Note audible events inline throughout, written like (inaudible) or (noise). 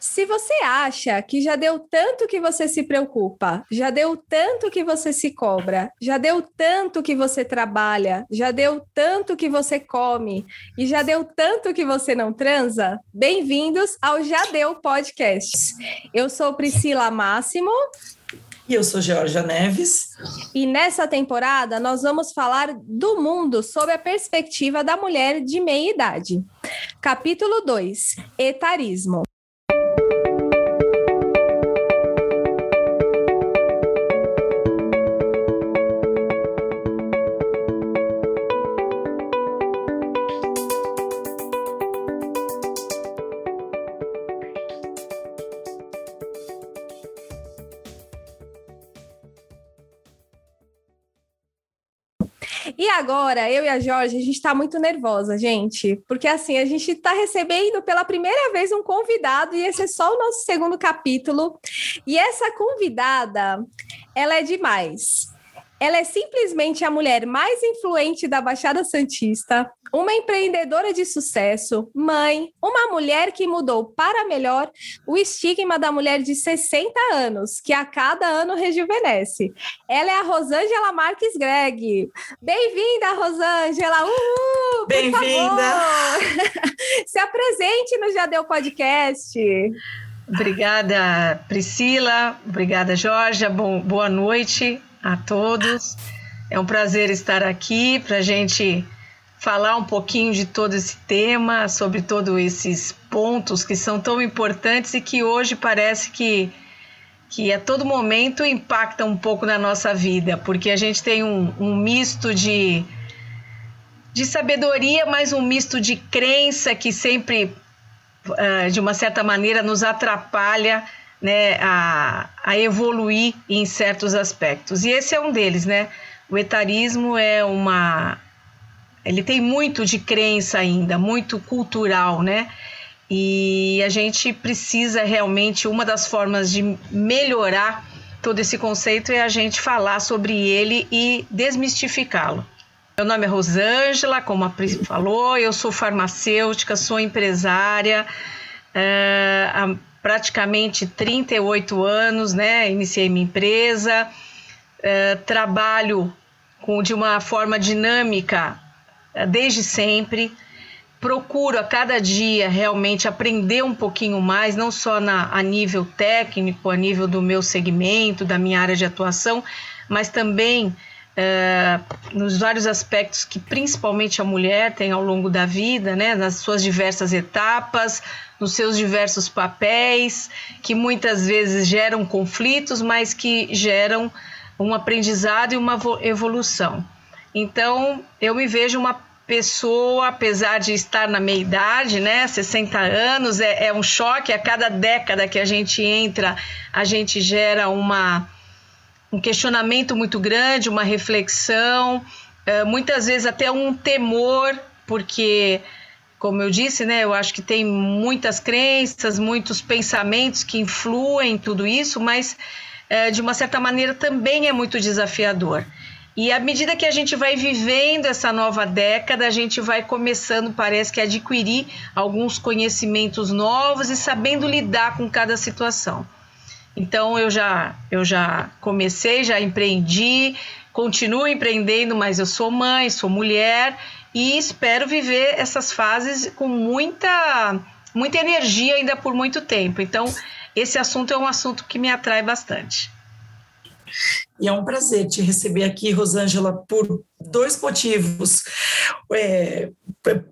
Se você acha que já deu tanto que você se preocupa, já deu tanto que você se cobra, já deu tanto que você trabalha, já deu tanto que você come e já deu tanto que você não transa, bem-vindos ao Já Deu Podcast. Eu sou Priscila Máximo. E eu sou Georgia Neves. E nessa temporada nós vamos falar do mundo sob a perspectiva da mulher de meia idade. Capítulo 2: Etarismo. Agora, eu e a Jorge, a gente está muito nervosa, gente, porque assim, a gente está recebendo pela primeira vez um convidado e esse é só o nosso segundo capítulo. E essa convidada, ela é demais. Ela é simplesmente a mulher mais influente da Baixada Santista, uma empreendedora de sucesso, mãe, uma mulher que mudou para melhor o estigma da mulher de 60 anos, que a cada ano rejuvenesce. Ela é a Rosângela Marques Greg. Bem-vinda, Rosângela! Uhul! Bem-vinda! (laughs) Se apresente no Jadeu Podcast. Obrigada, Priscila. Obrigada, Jorge. Bom, boa noite a todos. É um prazer estar aqui para a gente falar um pouquinho de todo esse tema, sobre todos esses pontos que são tão importantes e que hoje parece que, que a todo momento impactam um pouco na nossa vida, porque a gente tem um, um misto de, de sabedoria, mas um misto de crença que sempre, uh, de uma certa maneira, nos atrapalha né, a, a evoluir em certos aspectos. E esse é um deles, né? O etarismo é uma. Ele tem muito de crença ainda, muito cultural, né? E a gente precisa realmente, uma das formas de melhorar todo esse conceito é a gente falar sobre ele e desmistificá-lo. Meu nome é Rosângela, como a Pri falou, eu sou farmacêutica, sou empresária. Uh, praticamente 38 anos, né? Iniciei minha empresa, uh, trabalho com, de uma forma dinâmica uh, desde sempre. Procuro a cada dia realmente aprender um pouquinho mais, não só na, a nível técnico, a nível do meu segmento, da minha área de atuação, mas também é, nos vários aspectos que principalmente a mulher tem ao longo da vida, né, nas suas diversas etapas, nos seus diversos papéis, que muitas vezes geram conflitos, mas que geram um aprendizado e uma evolução. Então, eu me vejo uma pessoa, apesar de estar na meia idade, né, 60 anos, é, é um choque. A cada década que a gente entra, a gente gera uma um questionamento muito grande, uma reflexão, é, muitas vezes até um temor, porque, como eu disse, né, eu acho que tem muitas crenças, muitos pensamentos que influem em tudo isso, mas é, de uma certa maneira também é muito desafiador. E à medida que a gente vai vivendo essa nova década, a gente vai começando, parece que, a adquirir alguns conhecimentos novos e sabendo lidar com cada situação. Então eu já eu já comecei, já empreendi, continuo empreendendo, mas eu sou mãe, sou mulher e espero viver essas fases com muita muita energia ainda por muito tempo. Então esse assunto é um assunto que me atrai bastante. E é um prazer te receber aqui, Rosângela, por dois motivos. É,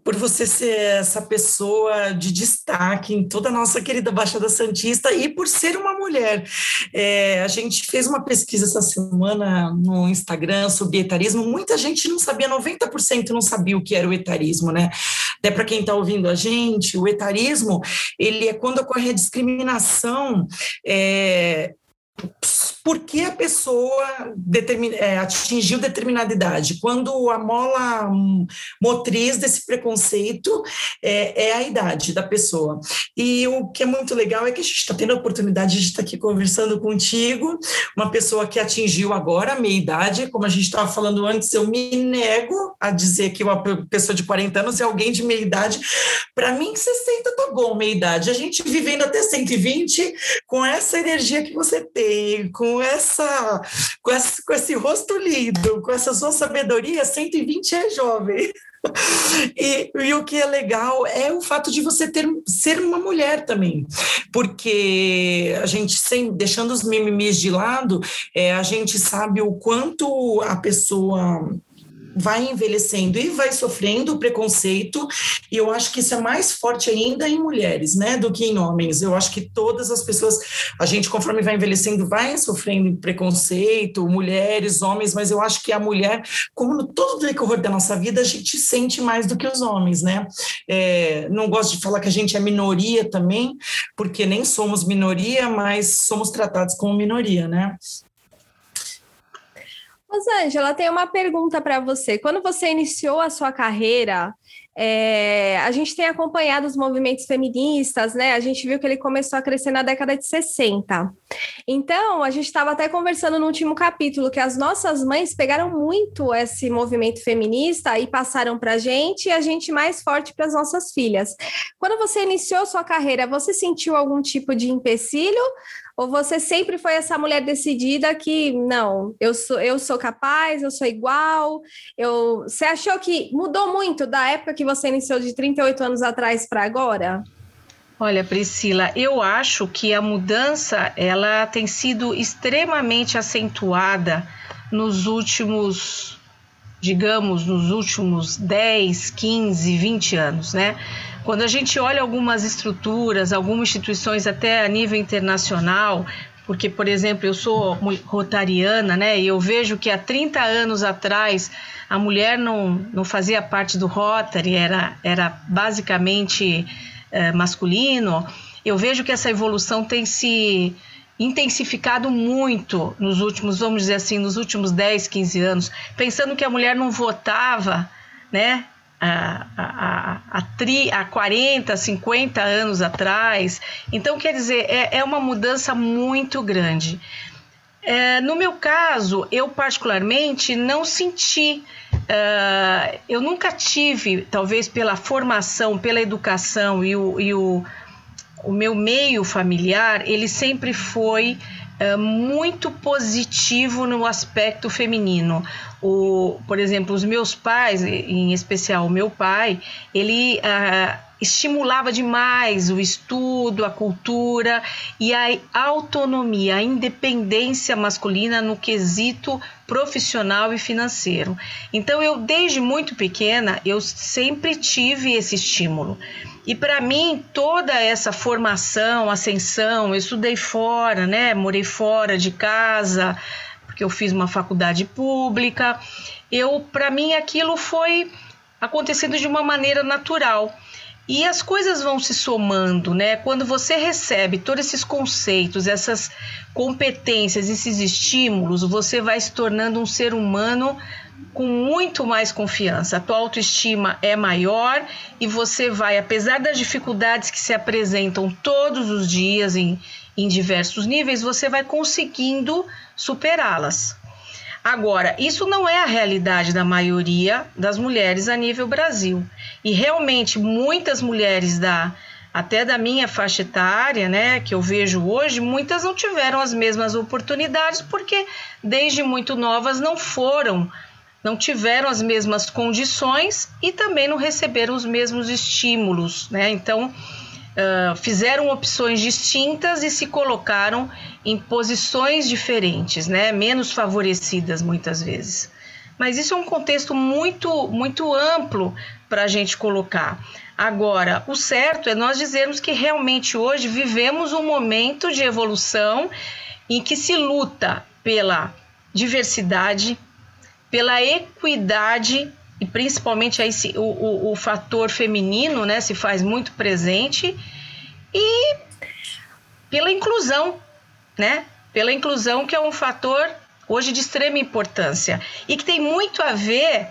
por você ser essa pessoa de destaque em toda a nossa querida Baixada Santista e por ser uma mulher. É, a gente fez uma pesquisa essa semana no Instagram sobre etarismo. Muita gente não sabia, 90% não sabia o que era o etarismo, né? Até para quem está ouvindo a gente, o etarismo ele é quando ocorre a discriminação. É, por que a pessoa determina, é, atingiu determinada idade. Quando a mola motriz desse preconceito é, é, a idade da pessoa. E o que é muito legal é que a gente está tendo a oportunidade de estar aqui conversando contigo, uma pessoa que atingiu agora a meia idade, como a gente estava falando antes, eu me nego a dizer que uma pessoa de 40 anos é alguém de meia idade. Para mim, 60 tá bom, meia idade. A gente vivendo até 120 com essa energia que você tem, com essa, com esse, com esse rosto lindo, com essa sua sabedoria, 120 é jovem. E, e, o que é legal é o fato de você ter ser uma mulher também, porque a gente sem deixando os mimimis de lado, é, a gente sabe o quanto a pessoa vai envelhecendo e vai sofrendo preconceito, e eu acho que isso é mais forte ainda em mulheres, né, do que em homens. Eu acho que todas as pessoas, a gente, conforme vai envelhecendo, vai sofrendo preconceito, mulheres, homens, mas eu acho que a mulher, como no todo o decorrer da nossa vida, a gente sente mais do que os homens, né? É, não gosto de falar que a gente é minoria também, porque nem somos minoria, mas somos tratados como minoria, né? Rosângela, tem uma pergunta para você. Quando você iniciou a sua carreira, é, a gente tem acompanhado os movimentos feministas, né? A gente viu que ele começou a crescer na década de 60. Então, a gente estava até conversando no último capítulo que as nossas mães pegaram muito esse movimento feminista e passaram para a gente e a gente mais forte para as nossas filhas. Quando você iniciou sua carreira, você sentiu algum tipo de empecilho? Ou você sempre foi essa mulher decidida que não, eu sou, eu sou capaz, eu sou igual? Eu, você achou que mudou muito da época que você iniciou de 38 anos atrás para agora? Olha, Priscila, eu acho que a mudança ela tem sido extremamente acentuada nos últimos, digamos, nos últimos 10, 15, 20 anos, né? Quando a gente olha algumas estruturas, algumas instituições até a nível internacional, porque, por exemplo, eu sou rotariana, né? E eu vejo que há 30 anos atrás a mulher não, não fazia parte do Rotary, era, era basicamente é, masculino. Eu vejo que essa evolução tem se intensificado muito nos últimos, vamos dizer assim, nos últimos 10, 15 anos, pensando que a mulher não votava, né? A, tri, a 40, 50 anos atrás. Então, quer dizer, é, é uma mudança muito grande. É, no meu caso, eu particularmente não senti, uh, eu nunca tive, talvez pela formação, pela educação e o, e o, o meu meio familiar, ele sempre foi uh, muito positivo no aspecto feminino o, por exemplo, os meus pais, em especial o meu pai, ele ah, estimulava demais o estudo, a cultura e a autonomia, a independência masculina no quesito profissional e financeiro. Então eu desde muito pequena eu sempre tive esse estímulo. E para mim toda essa formação, ascensão, eu estudei fora, né? Morei fora de casa, porque eu fiz uma faculdade pública. Eu, para mim, aquilo foi acontecendo de uma maneira natural. E as coisas vão se somando, né? Quando você recebe todos esses conceitos, essas competências, esses estímulos, você vai se tornando um ser humano com muito mais confiança. A tua autoestima é maior e você vai, apesar das dificuldades que se apresentam todos os dias em, em diversos níveis, você vai conseguindo superá-las. Agora, isso não é a realidade da maioria das mulheres a nível Brasil. E realmente muitas mulheres da até da minha faixa etária, né, que eu vejo hoje, muitas não tiveram as mesmas oportunidades porque desde muito novas não foram, não tiveram as mesmas condições e também não receberam os mesmos estímulos, né? Então, uh, fizeram opções distintas e se colocaram em posições diferentes, né? menos favorecidas muitas vezes. Mas isso é um contexto muito, muito amplo para a gente colocar. Agora, o certo é nós dizermos que realmente hoje vivemos um momento de evolução em que se luta pela diversidade, pela equidade e principalmente aí se, o, o, o fator feminino né, se faz muito presente e pela inclusão, né? pela inclusão, que é um fator hoje de extrema importância e que tem muito a ver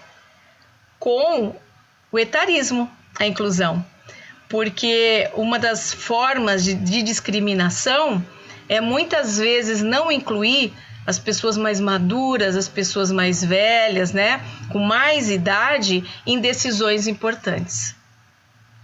com o etarismo, a inclusão. Porque uma das formas de, de discriminação é muitas vezes não incluir as pessoas mais maduras, as pessoas mais velhas, né, com mais idade, em decisões importantes.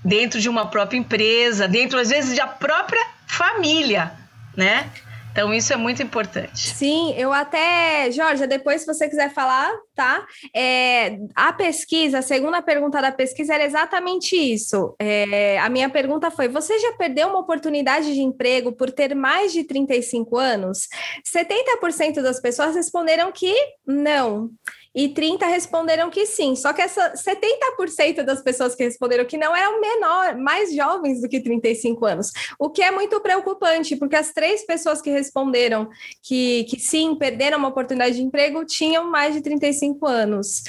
Dentro de uma própria empresa, dentro às vezes da própria família, né? Então, isso é muito importante. Sim, eu até, Jorge, depois, se você quiser falar, tá? É, a pesquisa, a segunda pergunta da pesquisa era exatamente isso. É, a minha pergunta foi: você já perdeu uma oportunidade de emprego por ter mais de 35 anos? 70% das pessoas responderam que não e 30 responderam que sim. Só que essa 70% das pessoas que responderam que não eram menor, mais jovens do que 35 anos. O que é muito preocupante, porque as três pessoas que responderam que, que sim, perderam uma oportunidade de emprego, tinham mais de 35 anos.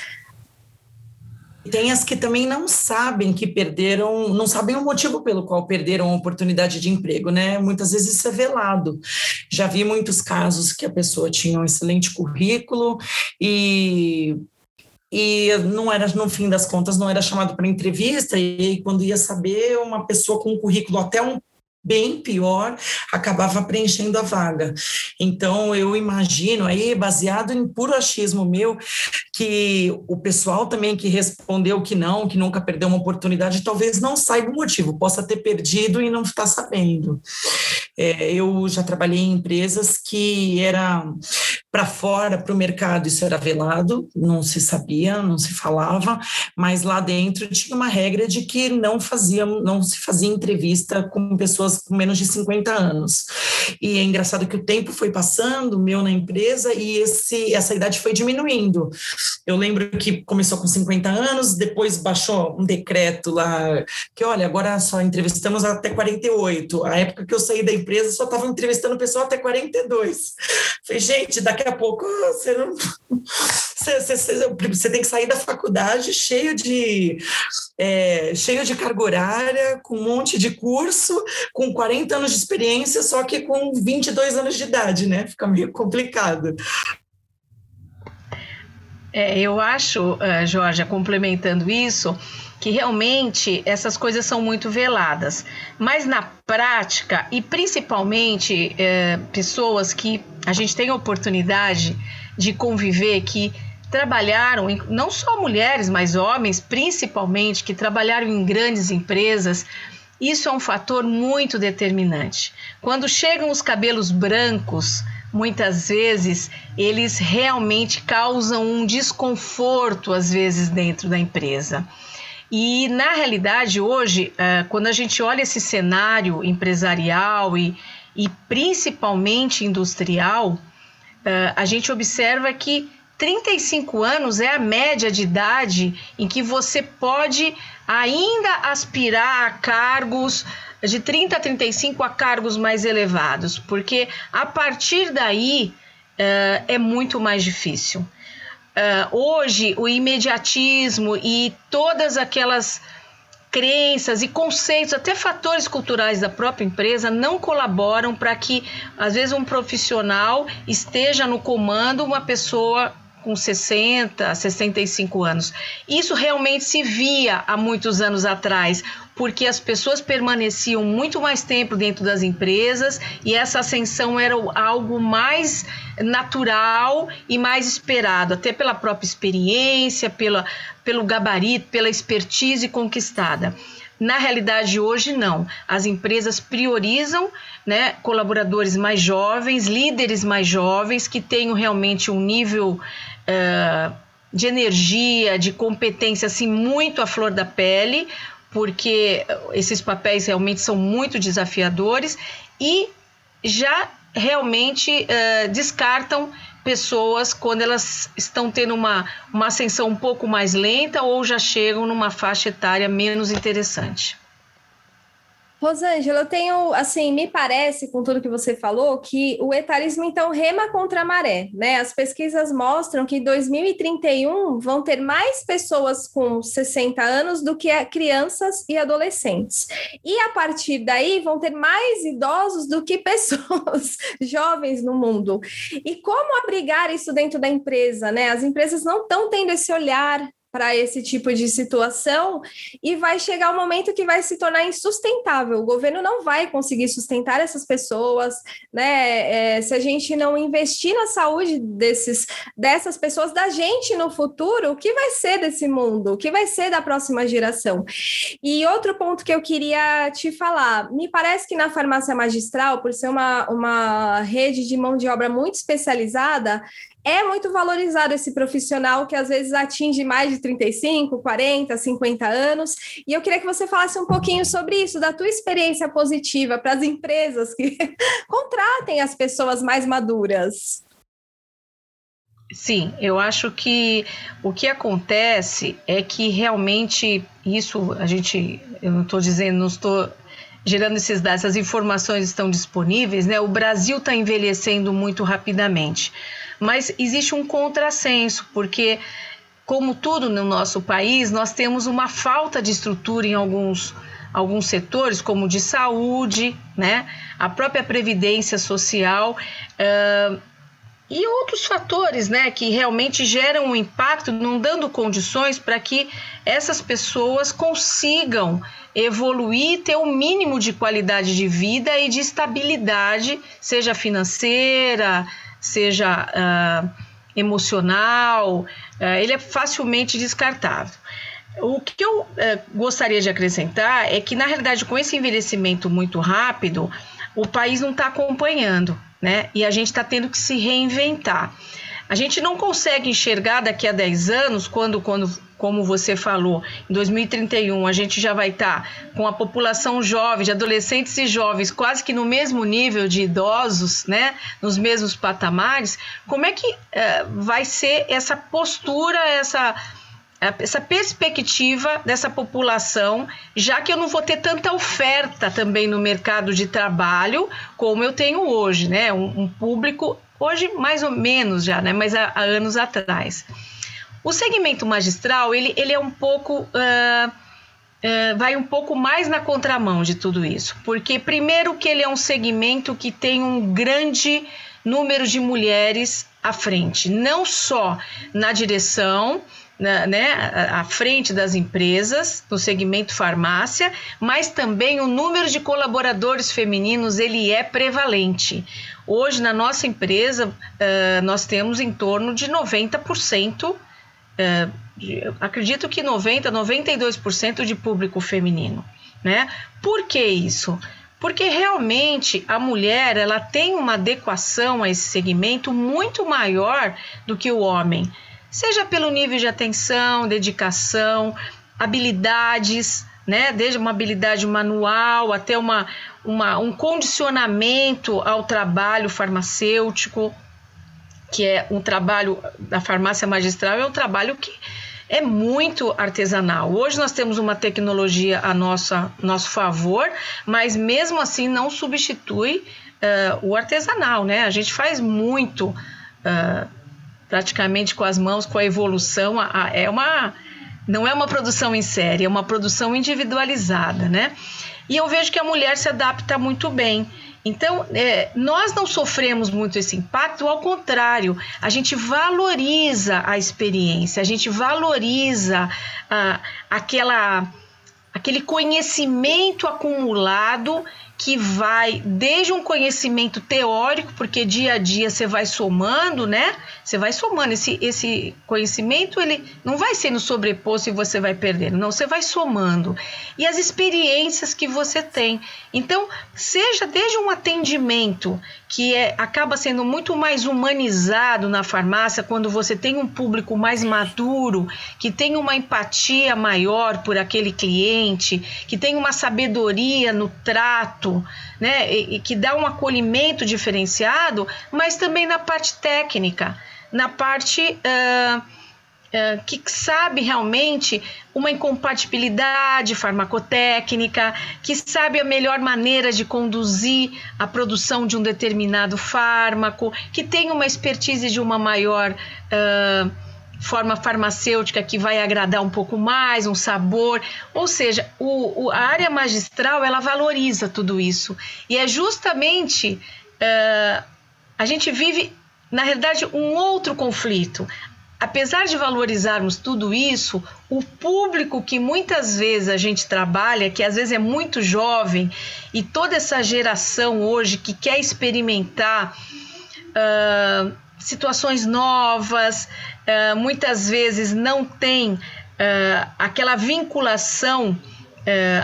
Tem as que também não sabem que perderam, não sabem o motivo pelo qual perderam a oportunidade de emprego, né? Muitas vezes isso é velado. Já vi muitos casos que a pessoa tinha um excelente currículo e e não era no fim das contas não era chamado para entrevista e quando ia saber uma pessoa com um currículo até um bem pior, acabava preenchendo a vaga. Então, eu imagino aí, baseado em puro achismo meu, que o pessoal também que respondeu que não, que nunca perdeu uma oportunidade, talvez não saiba o motivo, possa ter perdido e não está sabendo. É, eu já trabalhei em empresas que era para fora, para o mercado, isso era velado, não se sabia, não se falava, mas lá dentro tinha uma regra de que não fazia, não se fazia entrevista com pessoas com menos de 50 anos. E é engraçado que o tempo foi passando, meu na empresa, e esse, essa idade foi diminuindo. Eu lembro que começou com 50 anos, depois baixou um decreto lá, que olha, agora só entrevistamos até 48. A época que eu saí da empresa, só estava entrevistando pessoal até 42. Falei, gente, daqui a pouco você não. Você, você, você tem que sair da faculdade cheio de é, cheio de carga horária, com um monte de curso, com 40 anos de experiência, só que com 22 anos de idade, né? Fica meio complicado. É, eu acho, uh, Jorge, complementando isso, que realmente essas coisas são muito veladas. Mas na prática, e principalmente é, pessoas que a gente tem a oportunidade de conviver, que trabalharam, não só mulheres, mas homens, principalmente, que trabalharam em grandes empresas, isso é um fator muito determinante. Quando chegam os cabelos brancos, muitas vezes eles realmente causam um desconforto, às vezes, dentro da empresa. E na realidade, hoje, é, quando a gente olha esse cenário empresarial e, e principalmente industrial, é, a gente observa que 35 anos é a média de idade em que você pode ainda aspirar a cargos de 30 a 35 a cargos mais elevados, porque a partir daí uh, é muito mais difícil. Uh, hoje, o imediatismo e todas aquelas crenças e conceitos, até fatores culturais da própria empresa, não colaboram para que, às vezes, um profissional esteja no comando, uma pessoa com 60, 65 anos. Isso realmente se via há muitos anos atrás, porque as pessoas permaneciam muito mais tempo dentro das empresas e essa ascensão era algo mais natural e mais esperado, até pela própria experiência, pela, pelo gabarito, pela expertise conquistada. Na realidade, hoje não. As empresas priorizam né, colaboradores mais jovens, líderes mais jovens, que tenham realmente um nível uh, de energia, de competência assim muito à flor da pele, porque esses papéis realmente são muito desafiadores e já realmente uh, descartam pessoas quando elas estão tendo uma, uma ascensão um pouco mais lenta ou já chegam numa faixa etária menos interessante. Rosângela, eu tenho, assim, me parece, com tudo que você falou, que o etarismo, então, rema contra a maré, né? As pesquisas mostram que em 2031 vão ter mais pessoas com 60 anos do que crianças e adolescentes. E a partir daí vão ter mais idosos do que (laughs) pessoas jovens no mundo. E como abrigar isso dentro da empresa, né? As empresas não estão tendo esse olhar para esse tipo de situação e vai chegar um momento que vai se tornar insustentável. O governo não vai conseguir sustentar essas pessoas, né? É, se a gente não investir na saúde desses, dessas pessoas, da gente no futuro, o que vai ser desse mundo? O que vai ser da próxima geração? E outro ponto que eu queria te falar, me parece que na farmácia magistral, por ser uma, uma rede de mão de obra muito especializada, é muito valorizado esse profissional que às vezes atinge mais de 35, 40, 50 anos. E eu queria que você falasse um pouquinho sobre isso, da tua experiência positiva para as empresas que (laughs) contratem as pessoas mais maduras. Sim, eu acho que o que acontece é que realmente isso a gente, eu não estou dizendo, não estou gerando esses dados, essas informações estão disponíveis, né? O Brasil está envelhecendo muito rapidamente. Mas existe um contrassenso, porque, como tudo no nosso país, nós temos uma falta de estrutura em alguns, alguns setores, como de saúde, né? a própria previdência social. Uh, e outros fatores né, que realmente geram um impacto, não dando condições para que essas pessoas consigam evoluir, ter um mínimo de qualidade de vida e de estabilidadade, seja financeira, seja uh, emocional, uh, ele é facilmente descartável. O que eu uh, gostaria de acrescentar é que, na realidade, com esse envelhecimento muito rápido, o país não está acompanhando, né? E a gente está tendo que se reinventar. A gente não consegue enxergar daqui a 10 anos, quando, quando como você falou, em 2031 a gente já vai estar tá com a população jovem, de adolescentes e jovens, quase que no mesmo nível de idosos, né, nos mesmos patamares, como é que uh, vai ser essa postura, essa essa perspectiva dessa população, já que eu não vou ter tanta oferta também no mercado de trabalho como eu tenho hoje, né? Um, um público hoje mais ou menos já, né? Mas há, há anos atrás. O segmento magistral, ele, ele é um pouco. Uh, uh, vai um pouco mais na contramão de tudo isso. Porque, primeiro, que ele é um segmento que tem um grande número de mulheres à frente, não só na direção, na, né, à frente das empresas, no segmento farmácia, mas também o número de colaboradores femininos ele é prevalente. Hoje, na nossa empresa, uh, nós temos em torno de 90% é, acredito que 90, 92% de público feminino, né? Por que isso? Porque realmente a mulher ela tem uma adequação a esse segmento muito maior do que o homem, seja pelo nível de atenção, dedicação, habilidades, né? Desde uma habilidade manual até uma, uma, um condicionamento ao trabalho farmacêutico, que é um trabalho da farmácia magistral, é um trabalho que é muito artesanal. Hoje nós temos uma tecnologia a nossa, nosso favor, mas mesmo assim não substitui uh, o artesanal, né? A gente faz muito, uh, praticamente com as mãos, com a evolução. A, a, é uma, não é uma produção em série, é uma produção individualizada, né? E eu vejo que a mulher se adapta muito bem. Então, é, nós não sofremos muito esse impacto, ao contrário, a gente valoriza a experiência, a gente valoriza ah, aquela, aquele conhecimento acumulado que vai desde um conhecimento teórico, porque dia a dia você vai somando, né? Você vai somando esse, esse conhecimento, ele não vai sendo sobreposto e você vai perdendo, não, você vai somando. E as experiências que você tem. Então, seja desde um atendimento que é, acaba sendo muito mais humanizado na farmácia quando você tem um público mais maduro, que tem uma empatia maior por aquele cliente, que tem uma sabedoria no trato, né, e, e que dá um acolhimento diferenciado, mas também na parte técnica, na parte uh, é, que sabe realmente uma incompatibilidade farmacotécnica, que sabe a melhor maneira de conduzir a produção de um determinado fármaco, que tem uma expertise de uma maior uh, forma farmacêutica que vai agradar um pouco mais, um sabor. Ou seja, o, o, a área magistral ela valoriza tudo isso. E é justamente uh, a gente vive, na realidade, um outro conflito apesar de valorizarmos tudo isso, o público que muitas vezes a gente trabalha, que às vezes é muito jovem, e toda essa geração hoje que quer experimentar uh, situações novas, uh, muitas vezes não tem uh, aquela vinculação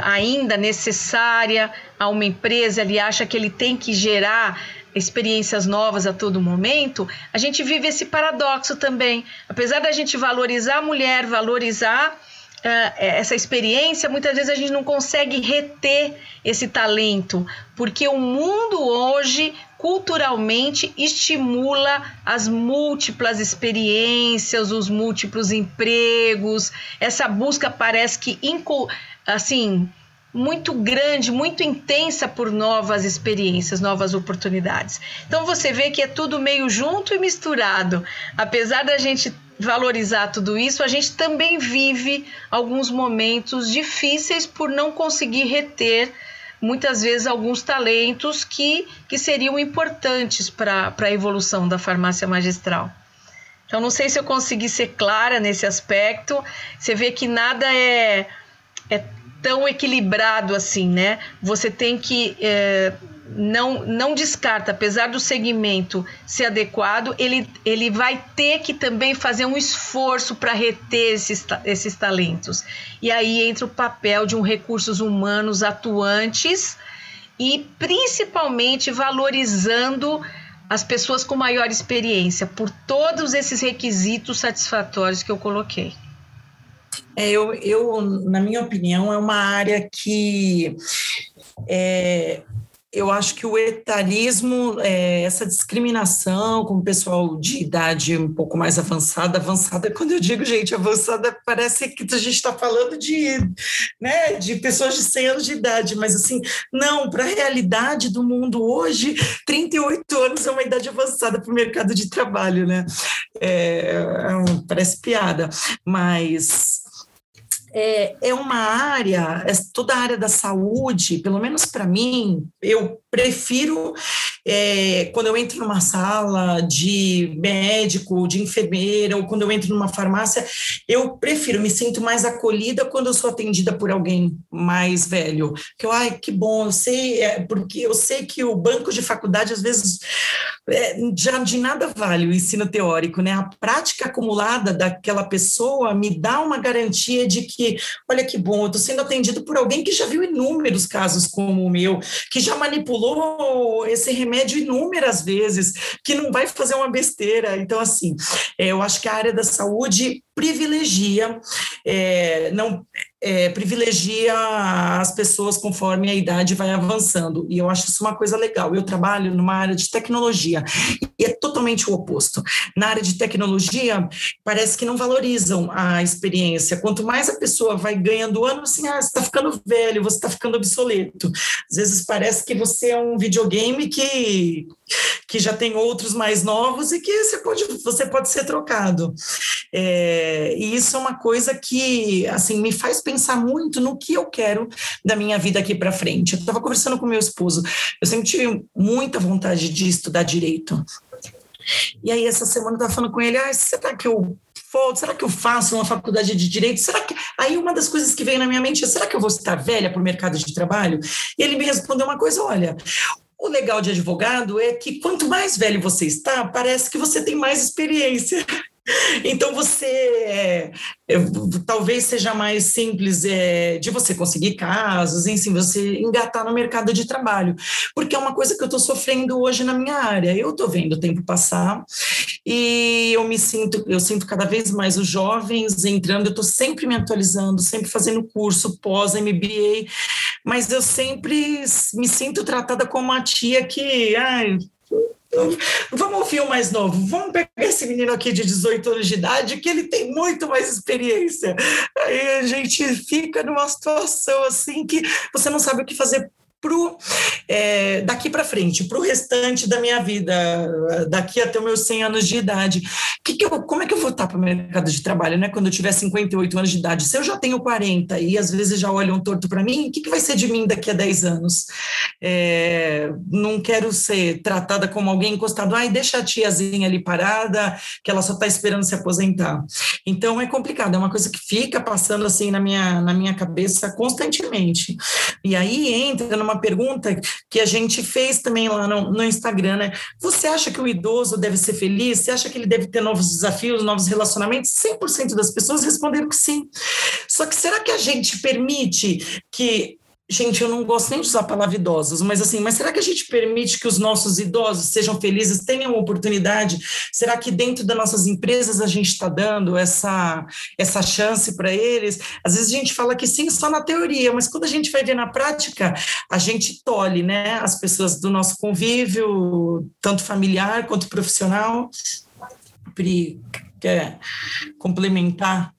ainda necessária a uma empresa, ele acha que ele tem que gerar experiências novas a todo momento, a gente vive esse paradoxo também. Apesar da gente valorizar a mulher, valorizar uh, essa experiência, muitas vezes a gente não consegue reter esse talento, porque o mundo hoje culturalmente estimula as múltiplas experiências, os múltiplos empregos. Essa busca parece que assim muito grande, muito intensa por novas experiências, novas oportunidades. Então você vê que é tudo meio junto e misturado. Apesar da gente valorizar tudo isso, a gente também vive alguns momentos difíceis por não conseguir reter muitas vezes alguns talentos que, que seriam importantes para a evolução da farmácia magistral. Então, não sei se eu consegui ser clara nesse aspecto. Você vê que nada é, é tão equilibrado assim, né? Você tem que é, não não descarta, apesar do segmento ser adequado, ele, ele vai ter que também fazer um esforço para reter esses, esses talentos. E aí entra o papel de um recursos humanos atuantes e principalmente valorizando as pessoas com maior experiência por todos esses requisitos satisfatórios que eu coloquei. É, eu, eu, na minha opinião, é uma área que é, eu acho que o etarismo, é, essa discriminação com o pessoal de idade um pouco mais avançada, avançada, (laughs) quando eu digo, gente, avançada, parece que a gente está falando de, né, de pessoas de 100 anos de idade, mas assim, não, para a realidade do mundo hoje, 38 anos é uma idade avançada para o mercado de trabalho, né? É, é parece piada, mas é, é uma área, é toda a área da saúde, pelo menos para mim, eu prefiro é, quando eu entro numa sala de médico, de enfermeira, ou quando eu entro numa farmácia, eu prefiro, me sinto mais acolhida quando eu sou atendida por alguém mais velho. Que eu, ai, que bom, eu sei, é, porque eu sei que o banco de faculdade, às vezes, é, já de nada vale o ensino teórico, né? A prática acumulada daquela pessoa me dá uma garantia de que, olha que bom, eu estou sendo atendido por alguém que já viu inúmeros casos como o meu, que já manipulou esse remédio inúmeras vezes, que não vai fazer uma besteira. Então, assim, é, eu acho que a área da saúde privilegia, é, não é, privilegia as pessoas conforme a idade vai avançando. E eu acho isso uma coisa legal. Eu trabalho numa área de tecnologia e é totalmente o oposto. Na área de tecnologia, parece que não valorizam a experiência. Quanto mais a pessoa vai ganhando anos, assim, ah, você está ficando velho, você está ficando obsoleto. Às vezes parece que você é um videogame que que já tem outros mais novos e que você pode, você pode ser trocado. É, e isso é uma coisa que assim me faz pensar muito no que eu quero da minha vida aqui para frente. Eu estava conversando com meu esposo, eu sempre tive muita vontade de estudar direito. E aí, essa semana, eu estava falando com ele: ah, será que eu será que eu faço uma faculdade de direito? Será que aí uma das coisas que veio na minha mente é será que eu vou estar velha para o mercado de trabalho? E ele me respondeu uma coisa: olha, o legal de advogado é que quanto mais velho você está, parece que você tem mais experiência. (laughs) Então você é, é, talvez seja mais simples é, de você conseguir casos, enfim, você engatar no mercado de trabalho, porque é uma coisa que eu estou sofrendo hoje na minha área. Eu estou vendo o tempo passar e eu me sinto, eu sinto cada vez mais os jovens entrando. Eu estou sempre me atualizando, sempre fazendo curso pós MBA, mas eu sempre me sinto tratada como uma tia que, ai, vamos ouvir o mais novo, vamos pegar esse menino aqui de 18 anos de idade, que ele tem muito mais experiência. Aí a gente fica numa situação assim que você não sabe o que fazer pro, é, daqui para frente, para o restante da minha vida, daqui até os meus 100 anos de idade. Que que eu, como é que eu vou estar para o mercado de trabalho, né? Quando eu tiver 58 anos de idade? Se eu já tenho 40 e às vezes já olham torto para mim, o que, que vai ser de mim daqui a 10 anos? É, não quero ser tratada como alguém encostado, ai, deixa a tiazinha ali parada, que ela só está esperando se aposentar. Então é complicado, é uma coisa que fica passando assim na minha, na minha cabeça constantemente. E aí entra numa uma pergunta que a gente fez também lá no, no Instagram, né? Você acha que o idoso deve ser feliz? Você acha que ele deve ter novos desafios, novos relacionamentos? 100% das pessoas responderam que sim. Só que será que a gente permite que Gente, eu não gosto nem de usar a palavra idosos, mas assim, mas será que a gente permite que os nossos idosos sejam felizes, tenham oportunidade? Será que dentro das nossas empresas a gente está dando essa, essa chance para eles? Às vezes a gente fala que sim, só na teoria, mas quando a gente vai ver na prática, a gente tolhe, né? As pessoas do nosso convívio, tanto familiar quanto profissional. Pri, quer complementar?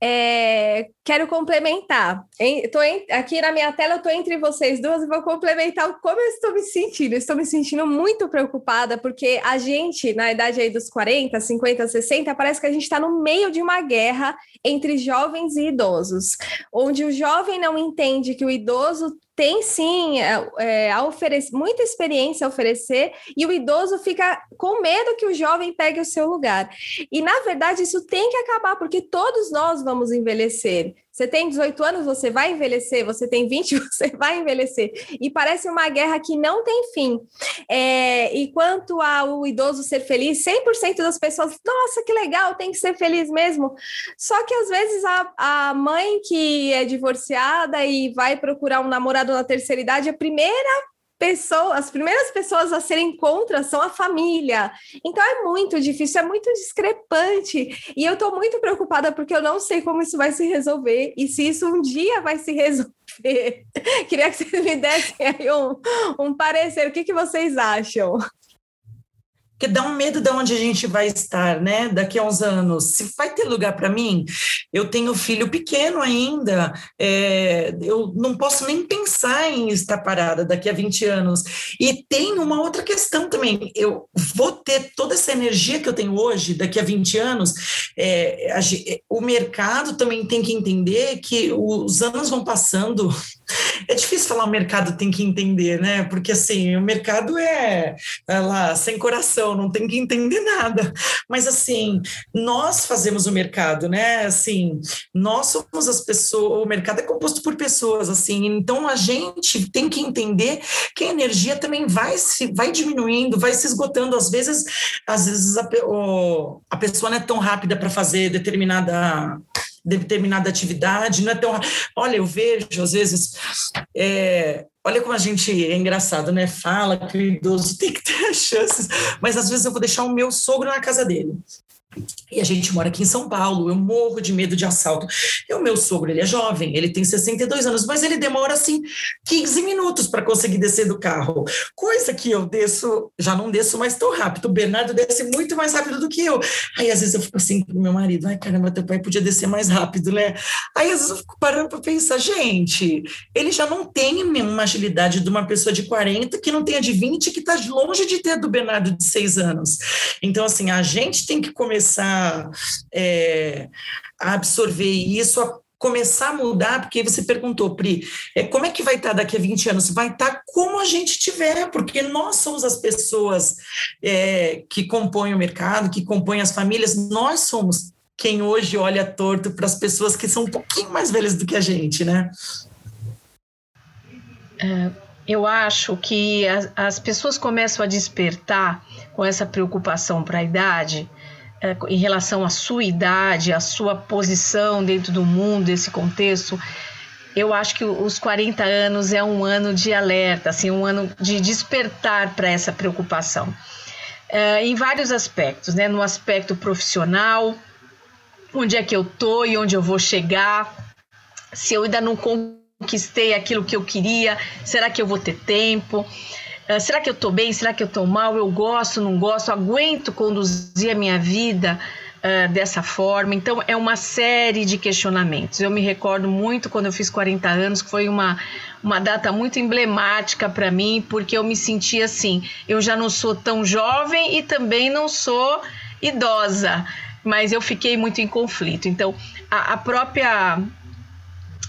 É, quero complementar. Estou aqui na minha tela, estou entre vocês duas e vou complementar como eu estou me sentindo. estou me sentindo muito preocupada, porque a gente, na idade aí dos 40, 50, 60, parece que a gente está no meio de uma guerra entre jovens e idosos, onde o jovem não entende que o idoso tem sim é, é, a oferecer, muita experiência a oferecer e o idoso fica com medo que o jovem pegue o seu lugar. E na verdade isso tem que acabar, porque todos nós vamos envelhecer. Você tem 18 anos, você vai envelhecer. Você tem 20, (laughs) você vai envelhecer. E parece uma guerra que não tem fim. É, e quanto ao idoso ser feliz, 100% das pessoas, nossa, que legal, tem que ser feliz mesmo. Só que às vezes a, a mãe que é divorciada e vai procurar um namorado na terceira idade, a primeira pessoa, as primeiras pessoas a serem contra são a família. Então é muito difícil, é muito discrepante. E eu estou muito preocupada porque eu não sei como isso vai se resolver e se isso um dia vai se (laughs) resolver. Queria que vocês me dessem aí um, um parecer. O que, que vocês acham? Porque dá um medo de onde a gente vai estar, né? Daqui a uns anos. Se vai ter lugar para mim, eu tenho filho pequeno ainda, é, eu não posso nem pensar em estar parada daqui a 20 anos. E tem uma outra questão também. Eu vou ter toda essa energia que eu tenho hoje, daqui a 20 anos. É, a, o mercado também tem que entender que os anos vão passando. É difícil falar o mercado tem que entender, né? Porque assim, o mercado é, é lá, sem coração não tem que entender nada. Mas assim, nós fazemos o mercado, né? Assim, nós somos as pessoas, o mercado é composto por pessoas, assim, então a gente tem que entender que a energia também vai se vai diminuindo, vai se esgotando. Às vezes, às vezes a, o, a pessoa não é tão rápida para fazer determinada determinada atividade, não é tão. Olha, eu vejo, às vezes, é, olha como a gente é engraçado, né? Fala que o idoso (laughs) tem que ter chances, mas às vezes eu vou deixar o meu sogro na casa dele. E a gente mora aqui em São Paulo, eu morro de medo de assalto. E o meu sogro, ele é jovem, ele tem 62 anos, mas ele demora assim 15 minutos para conseguir descer do carro. Coisa que eu desço, já não desço mais tão rápido. O Bernardo desce muito mais rápido do que eu. Aí às vezes eu fico assim com meu marido, ai caramba, teu pai podia descer mais rápido, né? Aí às vezes eu fico parando para pensar, gente, ele já não tem uma agilidade de uma pessoa de 40 que não tenha de 20 que está longe de ter do Bernardo de 6 anos. Então assim, a gente tem que começar começar é, a absorver isso, a começar a mudar, porque você perguntou, Pri, é, como é que vai estar daqui a 20 anos? Vai estar como a gente tiver, porque nós somos as pessoas é, que compõem o mercado, que compõem as famílias, nós somos quem hoje olha torto para as pessoas que são um pouquinho mais velhas do que a gente, né? É, eu acho que as, as pessoas começam a despertar com essa preocupação para a idade é, em relação à sua idade, à sua posição dentro do mundo, desse contexto, eu acho que os 40 anos é um ano de alerta, assim, um ano de despertar para essa preocupação. É, em vários aspectos, né? No aspecto profissional, onde é que eu tô e onde eu vou chegar, se eu ainda não conquistei aquilo que eu queria, será que eu vou ter tempo? Uh, será que eu estou bem? Será que eu estou mal? Eu gosto, não gosto? Aguento conduzir a minha vida uh, dessa forma? Então, é uma série de questionamentos. Eu me recordo muito quando eu fiz 40 anos, que foi uma, uma data muito emblemática para mim, porque eu me senti assim: eu já não sou tão jovem e também não sou idosa, mas eu fiquei muito em conflito. Então, a, a própria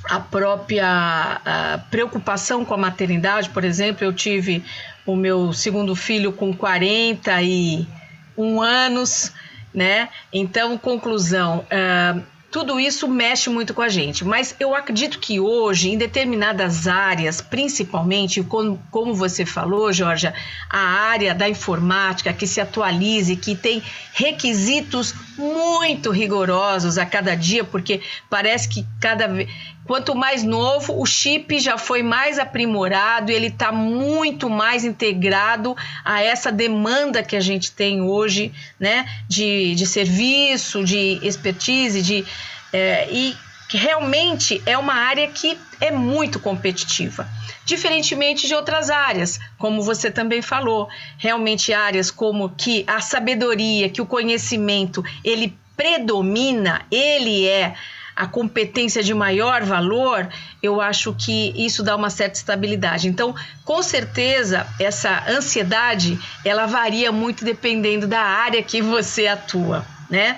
a própria a preocupação com a maternidade, por exemplo, eu tive o meu segundo filho com 41 anos, né? Então, conclusão, uh, tudo isso mexe muito com a gente. Mas eu acredito que hoje, em determinadas áreas, principalmente, como, como você falou, Georgia, a área da informática que se atualize, que tem requisitos muito rigorosos a cada dia, porque parece que cada vez. Quanto mais novo, o chip já foi mais aprimorado, ele está muito mais integrado a essa demanda que a gente tem hoje, né? De, de serviço, de expertise, de, é, e que realmente é uma área que é muito competitiva. Diferentemente de outras áreas, como você também falou, realmente áreas como que a sabedoria, que o conhecimento, ele predomina, ele é a competência de maior valor, eu acho que isso dá uma certa estabilidade. Então, com certeza, essa ansiedade, ela varia muito dependendo da área que você atua, né?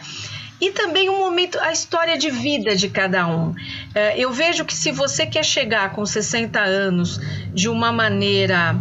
E também o momento, a história de vida de cada um. É, eu vejo que se você quer chegar com 60 anos de uma maneira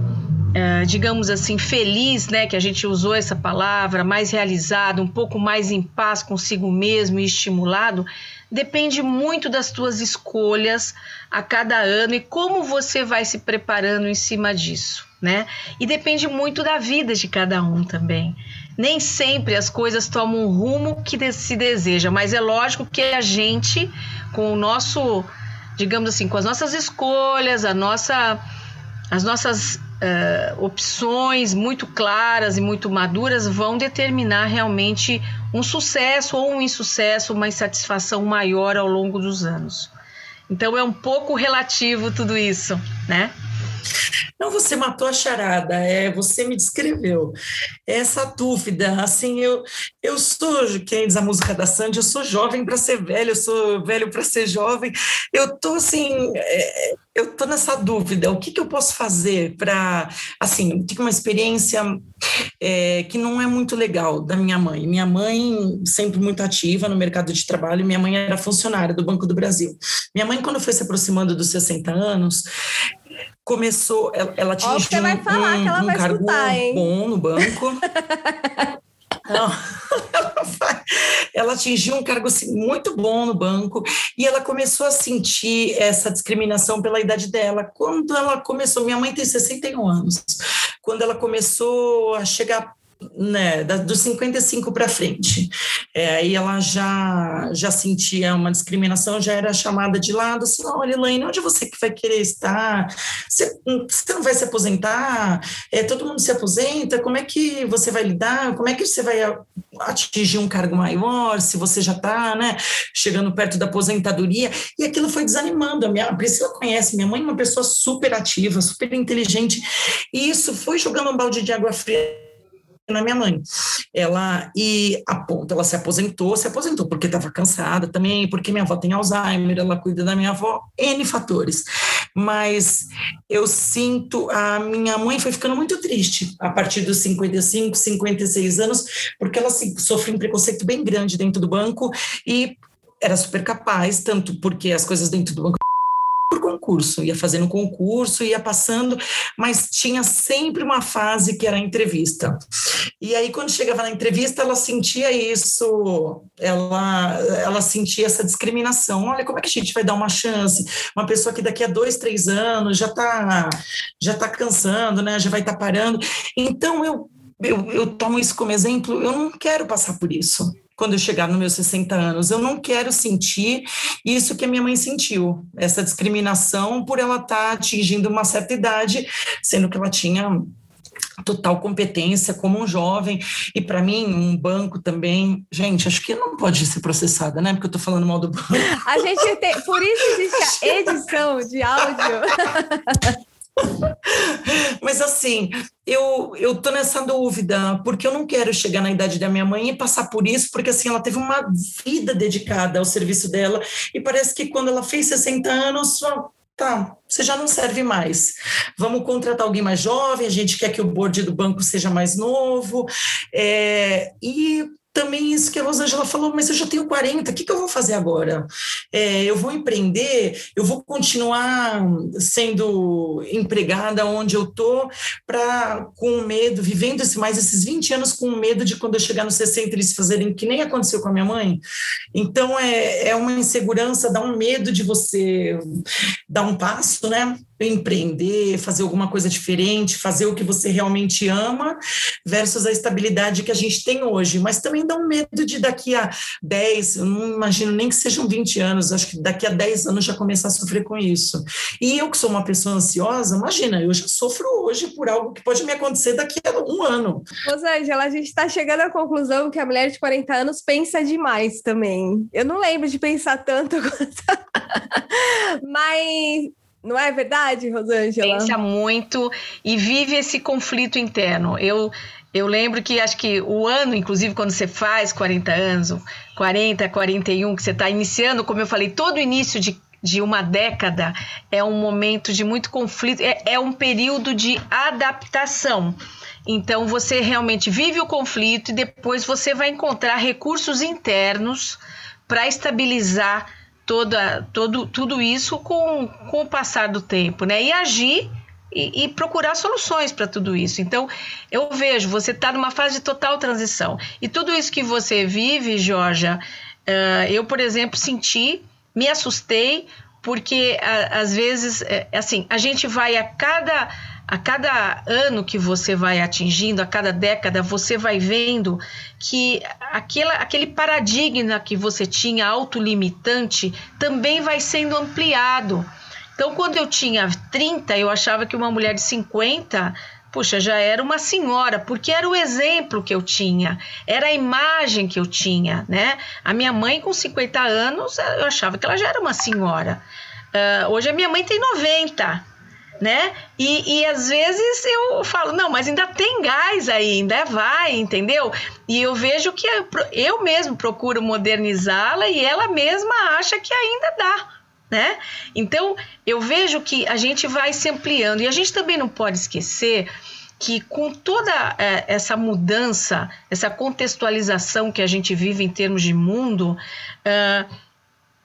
é, digamos assim, feliz, né, que a gente usou essa palavra, mais realizado, um pouco mais em paz consigo mesmo e estimulado, depende muito das tuas escolhas a cada ano e como você vai se preparando em cima disso, né? E depende muito da vida de cada um também. Nem sempre as coisas tomam o rumo que se deseja, mas é lógico que a gente, com o nosso, digamos assim, com as nossas escolhas, a nossa, as nossas uh, opções muito claras e muito maduras vão determinar realmente um sucesso ou um insucesso, uma insatisfação maior ao longo dos anos. Então é um pouco relativo tudo isso, né? Não, você matou a charada, é, você me descreveu. Essa dúvida, assim, eu, eu sou, quem diz a música da Sandy, eu sou jovem para ser velho, eu sou velho para ser jovem. Eu tô assim, é, eu tô nessa dúvida, o que, que eu posso fazer para, assim, tive uma experiência é, que não é muito legal da minha mãe. Minha mãe sempre muito ativa no mercado de trabalho, minha mãe era funcionária do Banco do Brasil. Minha mãe, quando foi se aproximando dos 60 anos, começou, ela, ela tinha um, vai falar um, que ela um vai cargo escutar, bom no banco. (laughs) Não, ela atingiu um cargo assim, muito bom no banco e ela começou a sentir essa discriminação pela idade dela. Quando ela começou, minha mãe tem 61 anos, quando ela começou a chegar né, dos 55 para frente. É, aí ela já, já sentia uma discriminação, já era chamada de lado, assim, olha, Elaine, onde você que vai querer estar? Você, você não vai se aposentar? É, todo mundo se aposenta, como é que você vai lidar? Como é que você vai atingir um cargo maior, se você já está né, chegando perto da aposentadoria? E aquilo foi desanimando. A, minha, a Priscila conhece, minha mãe é uma pessoa super ativa, super inteligente, e isso foi jogando um balde de água fria na minha mãe. Ela e a ponto, ela se aposentou, se aposentou porque estava cansada também, porque minha avó tem Alzheimer, ela cuida da minha avó, N fatores. Mas eu sinto, a minha mãe foi ficando muito triste a partir dos 55, 56 anos, porque ela sofreu um preconceito bem grande dentro do banco e era super capaz, tanto porque as coisas dentro do banco concurso, ia fazendo concurso, ia passando, mas tinha sempre uma fase que era entrevista. E aí, quando chegava na entrevista, ela sentia isso, ela, ela sentia essa discriminação. Olha, como é que a gente vai dar uma chance? Uma pessoa que daqui a dois, três anos já está já tá cansando, né? já vai estar tá parando. Então, eu, eu, eu tomo isso como exemplo, eu não quero passar por isso quando eu chegar nos meus 60 anos. Eu não quero sentir isso que a minha mãe sentiu, essa discriminação por ela estar tá atingindo uma certa idade, sendo que ela tinha total competência como um jovem e para mim um banco também. Gente acho que não pode ser processada né? Porque eu estou falando mal do banco. A gente tem por isso existe a (laughs) edição de áudio (laughs) (laughs) Mas assim, eu, eu tô nessa dúvida, porque eu não quero chegar na idade da minha mãe e passar por isso, porque assim, ela teve uma vida dedicada ao serviço dela, e parece que quando ela fez 60 anos, tá, você já não serve mais. Vamos contratar alguém mais jovem, a gente quer que o board do banco seja mais novo. É, e também isso que a Rosângela falou, mas eu já tenho 40, o que, que eu vou fazer agora? É, eu vou empreender, eu vou continuar sendo empregada onde eu estou, para com medo, vivendo esse, mais esses 20 anos com medo de quando eu chegar nos 60 eles fazerem que nem aconteceu com a minha mãe. Então é, é uma insegurança, dá um medo de você dar um passo, né? Empreender, fazer alguma coisa diferente, fazer o que você realmente ama, versus a estabilidade que a gente tem hoje. Mas também dá um medo de daqui a 10, eu não imagino nem que sejam 20 anos, acho que daqui a 10 anos já começar a sofrer com isso. E eu que sou uma pessoa ansiosa, imagina, eu já sofro hoje por algo que pode me acontecer daqui a um ano. Rosângela, a gente está chegando à conclusão que a mulher de 40 anos pensa demais também. Eu não lembro de pensar tanto (laughs) quanto... Mas não é verdade, Rosângela? Pensa muito e vive esse conflito interno. Eu, eu lembro que acho que o ano, inclusive, quando você faz 40 anos, 40, 41, que você está iniciando, como eu falei, todo início de, de uma década é um momento de muito conflito, é, é um período de adaptação. Então você realmente vive o conflito e depois você vai encontrar recursos internos para estabilizar toda, todo, tudo isso com, com o passar do tempo, né? E agir e, e procurar soluções para tudo isso. Então, eu vejo, você está numa fase de total transição. E tudo isso que você vive, Georgia, uh, eu, por exemplo, senti, me assustei, porque às vezes, é, assim, a gente vai a cada a cada ano que você vai atingindo, a cada década, você vai vendo que aquela, aquele paradigma que você tinha autolimitante também vai sendo ampliado. Então, quando eu tinha 30, eu achava que uma mulher de 50 puxa, já era uma senhora, porque era o exemplo que eu tinha, era a imagem que eu tinha, né? A minha mãe com 50 anos, eu achava que ela já era uma senhora. Uh, hoje a minha mãe tem 90, né? E, e às vezes eu falo, não, mas ainda tem gás aí, ainda vai, entendeu? E eu vejo que eu, eu mesmo procuro modernizá-la e ela mesma acha que ainda dá. Né? Então eu vejo que a gente vai se ampliando e a gente também não pode esquecer que com toda é, essa mudança, essa contextualização que a gente vive em termos de mundo,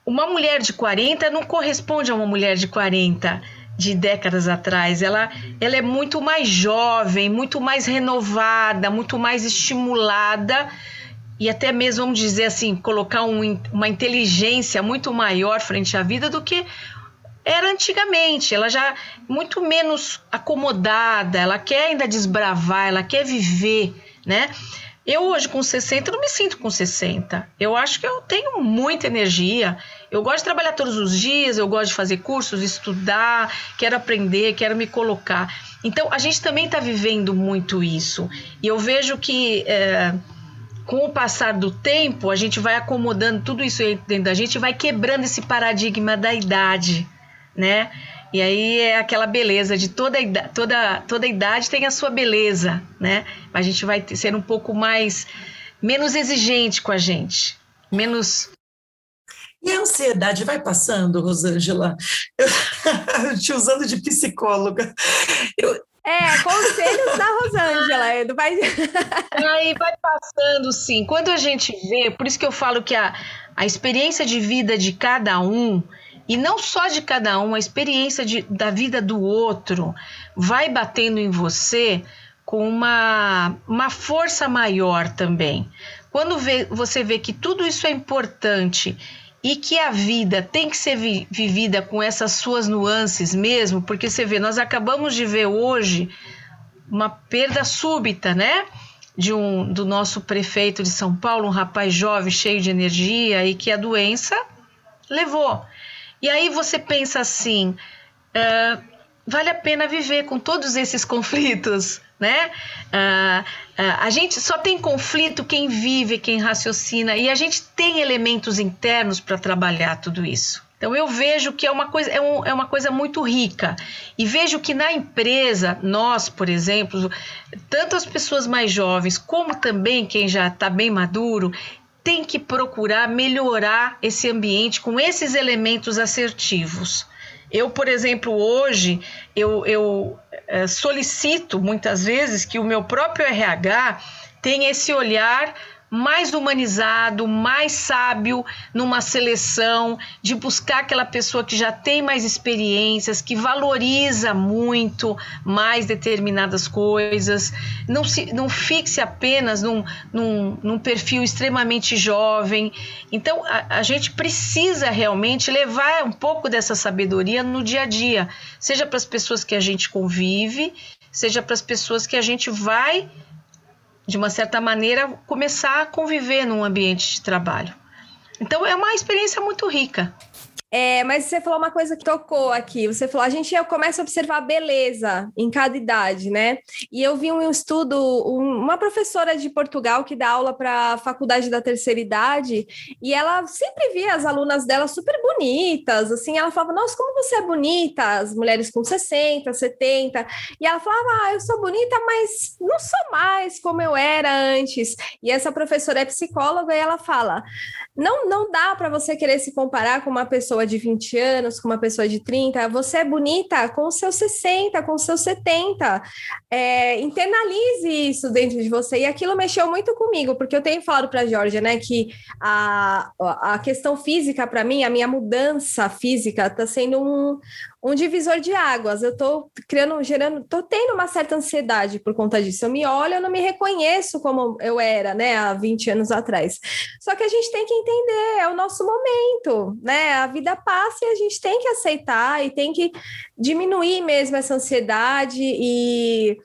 uma mulher de 40 não corresponde a uma mulher de 40 de décadas atrás. Ela, ela é muito mais jovem, muito mais renovada, muito mais estimulada e até mesmo, vamos dizer assim, colocar um, uma inteligência muito maior frente à vida do que era antigamente. Ela já muito menos acomodada, ela quer ainda desbravar, ela quer viver, né? Eu hoje com 60 não me sinto com 60. Eu acho que eu tenho muita energia. Eu gosto de trabalhar todos os dias, eu gosto de fazer cursos, estudar, quero aprender, quero me colocar. Então a gente também está vivendo muito isso. E eu vejo que é, com o passar do tempo a gente vai acomodando tudo isso dentro da gente, vai quebrando esse paradigma da idade, né? E aí é aquela beleza de toda idade, toda, toda idade tem a sua beleza, né? A gente vai ser um pouco mais menos exigente com a gente, menos e a ansiedade vai passando, Rosângela? Eu, (laughs) te usando de psicóloga. Eu... É, conselhos da Rosângela. Edu vai... (laughs) Aí vai passando, sim. Quando a gente vê, por isso que eu falo que a, a experiência de vida de cada um e não só de cada um, a experiência de, da vida do outro vai batendo em você com uma, uma força maior também. Quando vê, você vê que tudo isso é importante e que a vida tem que ser vi, vivida com essas suas nuances mesmo, porque você vê, nós acabamos de ver hoje uma perda súbita, né? De um do nosso prefeito de São Paulo, um rapaz jovem, cheio de energia e que a doença levou. E aí você pensa assim: uh, vale a pena viver com todos esses (laughs) conflitos, né? Uh, a gente só tem conflito quem vive, quem raciocina, e a gente tem elementos internos para trabalhar tudo isso. Então eu vejo que é uma coisa, é, um, é uma coisa muito rica. E vejo que na empresa, nós, por exemplo, tanto as pessoas mais jovens como também quem já está bem maduro, tem que procurar melhorar esse ambiente com esses elementos assertivos. Eu, por exemplo, hoje, eu, eu é, solicito muitas vezes que o meu próprio RH tenha esse olhar mais humanizado, mais sábio numa seleção, de buscar aquela pessoa que já tem mais experiências, que valoriza muito mais determinadas coisas, não, se, não fixe apenas num, num, num perfil extremamente jovem. Então, a, a gente precisa realmente levar um pouco dessa sabedoria no dia a dia, seja para as pessoas que a gente convive, seja para as pessoas que a gente vai de uma certa maneira, começar a conviver num ambiente de trabalho. Então, é uma experiência muito rica. É, mas você falou uma coisa que tocou aqui. Você falou, a gente começa a observar beleza em cada idade, né? E eu vi um estudo, um, uma professora de Portugal que dá aula para a faculdade da terceira idade, e ela sempre via as alunas dela super bonitas, assim, ela falava, nossa, como você é bonita, as mulheres com 60, 70, e ela falava, ah, eu sou bonita, mas não sou mais como eu era antes. E essa professora é psicóloga e ela fala, não, não dá para você querer se comparar com uma pessoa de 20 anos, com uma pessoa de 30. Você é bonita com seus 60, com seus 70. É, internalize isso dentro de você. E aquilo mexeu muito comigo, porque eu tenho falado para a Georgia, né, que a, a questão física, para mim, a minha mudança física está sendo um, um divisor de águas. Eu tô criando, gerando, tô tendo uma certa ansiedade por conta disso. Eu me olho, eu não me reconheço como eu era, né, há 20 anos atrás. Só que a gente tem que entender, é o nosso momento, né? A vida passa e a gente tem que aceitar e tem que diminuir mesmo essa ansiedade e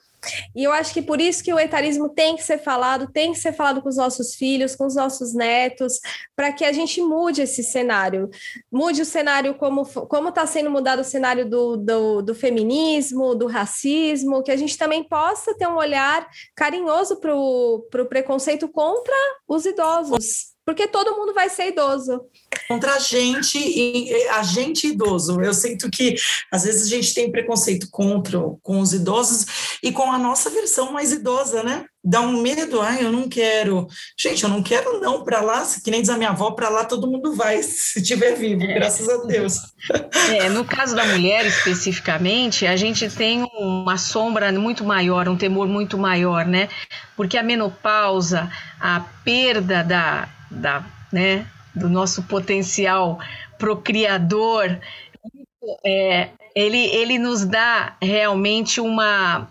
e eu acho que por isso que o etarismo tem que ser falado, tem que ser falado com os nossos filhos, com os nossos netos, para que a gente mude esse cenário. Mude o cenário como está sendo mudado o cenário do, do, do, feminismo, do racismo, que a gente também possa ter um olhar carinhoso para o preconceito contra os idosos porque todo mundo vai ser idoso. Contra a gente e a gente idoso. Eu sinto que às vezes a gente tem preconceito contra com os idosos e com a nossa versão mais idosa, né? Dá um medo, ai, eu não quero. Gente, eu não quero não para lá, que nem diz a minha avó, para lá todo mundo vai, (laughs) se tiver vivo, é. graças a Deus. É, no caso da mulher especificamente, a gente tem uma sombra muito maior, um temor muito maior, né? Porque a menopausa, a perda da da, né, do nosso potencial procriador, é, ele, ele nos dá realmente uma,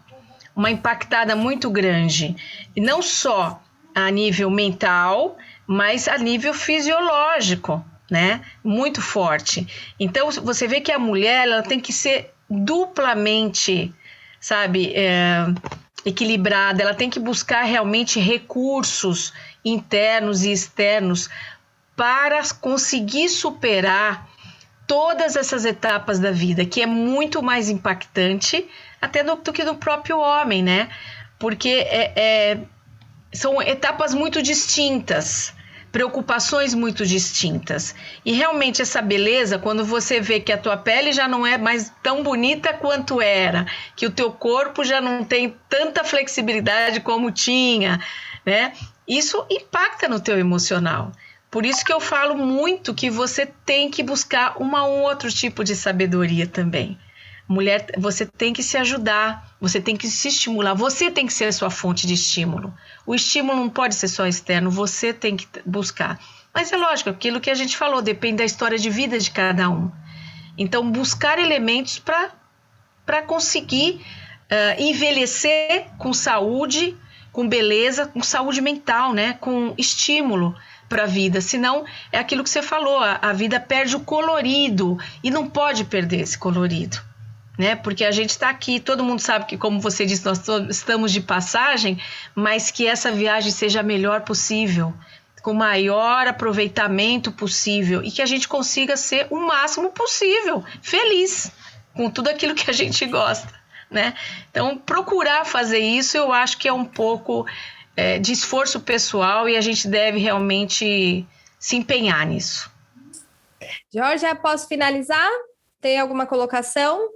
uma impactada muito grande. E não só a nível mental, mas a nível fisiológico, né? Muito forte. Então, você vê que a mulher ela tem que ser duplamente, sabe, é, equilibrada, ela tem que buscar realmente recursos internos e externos para conseguir superar todas essas etapas da vida, que é muito mais impactante até do, do que no próprio homem, né? Porque é, é, são etapas muito distintas, preocupações muito distintas. E realmente essa beleza, quando você vê que a tua pele já não é mais tão bonita quanto era, que o teu corpo já não tem tanta flexibilidade como tinha, né? Isso impacta no teu emocional. Por isso que eu falo muito que você tem que buscar uma, um outro tipo de sabedoria também. Mulher, você tem que se ajudar, você tem que se estimular, você tem que ser a sua fonte de estímulo. O estímulo não pode ser só externo, você tem que buscar. Mas é lógico, aquilo que a gente falou, depende da história de vida de cada um. Então, buscar elementos para conseguir uh, envelhecer com saúde, com beleza, com saúde mental, né? com estímulo para a vida. Senão, é aquilo que você falou, a, a vida perde o colorido e não pode perder esse colorido. Né? Porque a gente está aqui, todo mundo sabe que, como você disse, nós estamos de passagem, mas que essa viagem seja a melhor possível, com o maior aproveitamento possível e que a gente consiga ser o máximo possível, feliz com tudo aquilo que a gente gosta né? Então, procurar fazer isso eu acho que é um pouco é, de esforço pessoal e a gente deve realmente se empenhar nisso. Jorge, posso finalizar? Tem alguma colocação?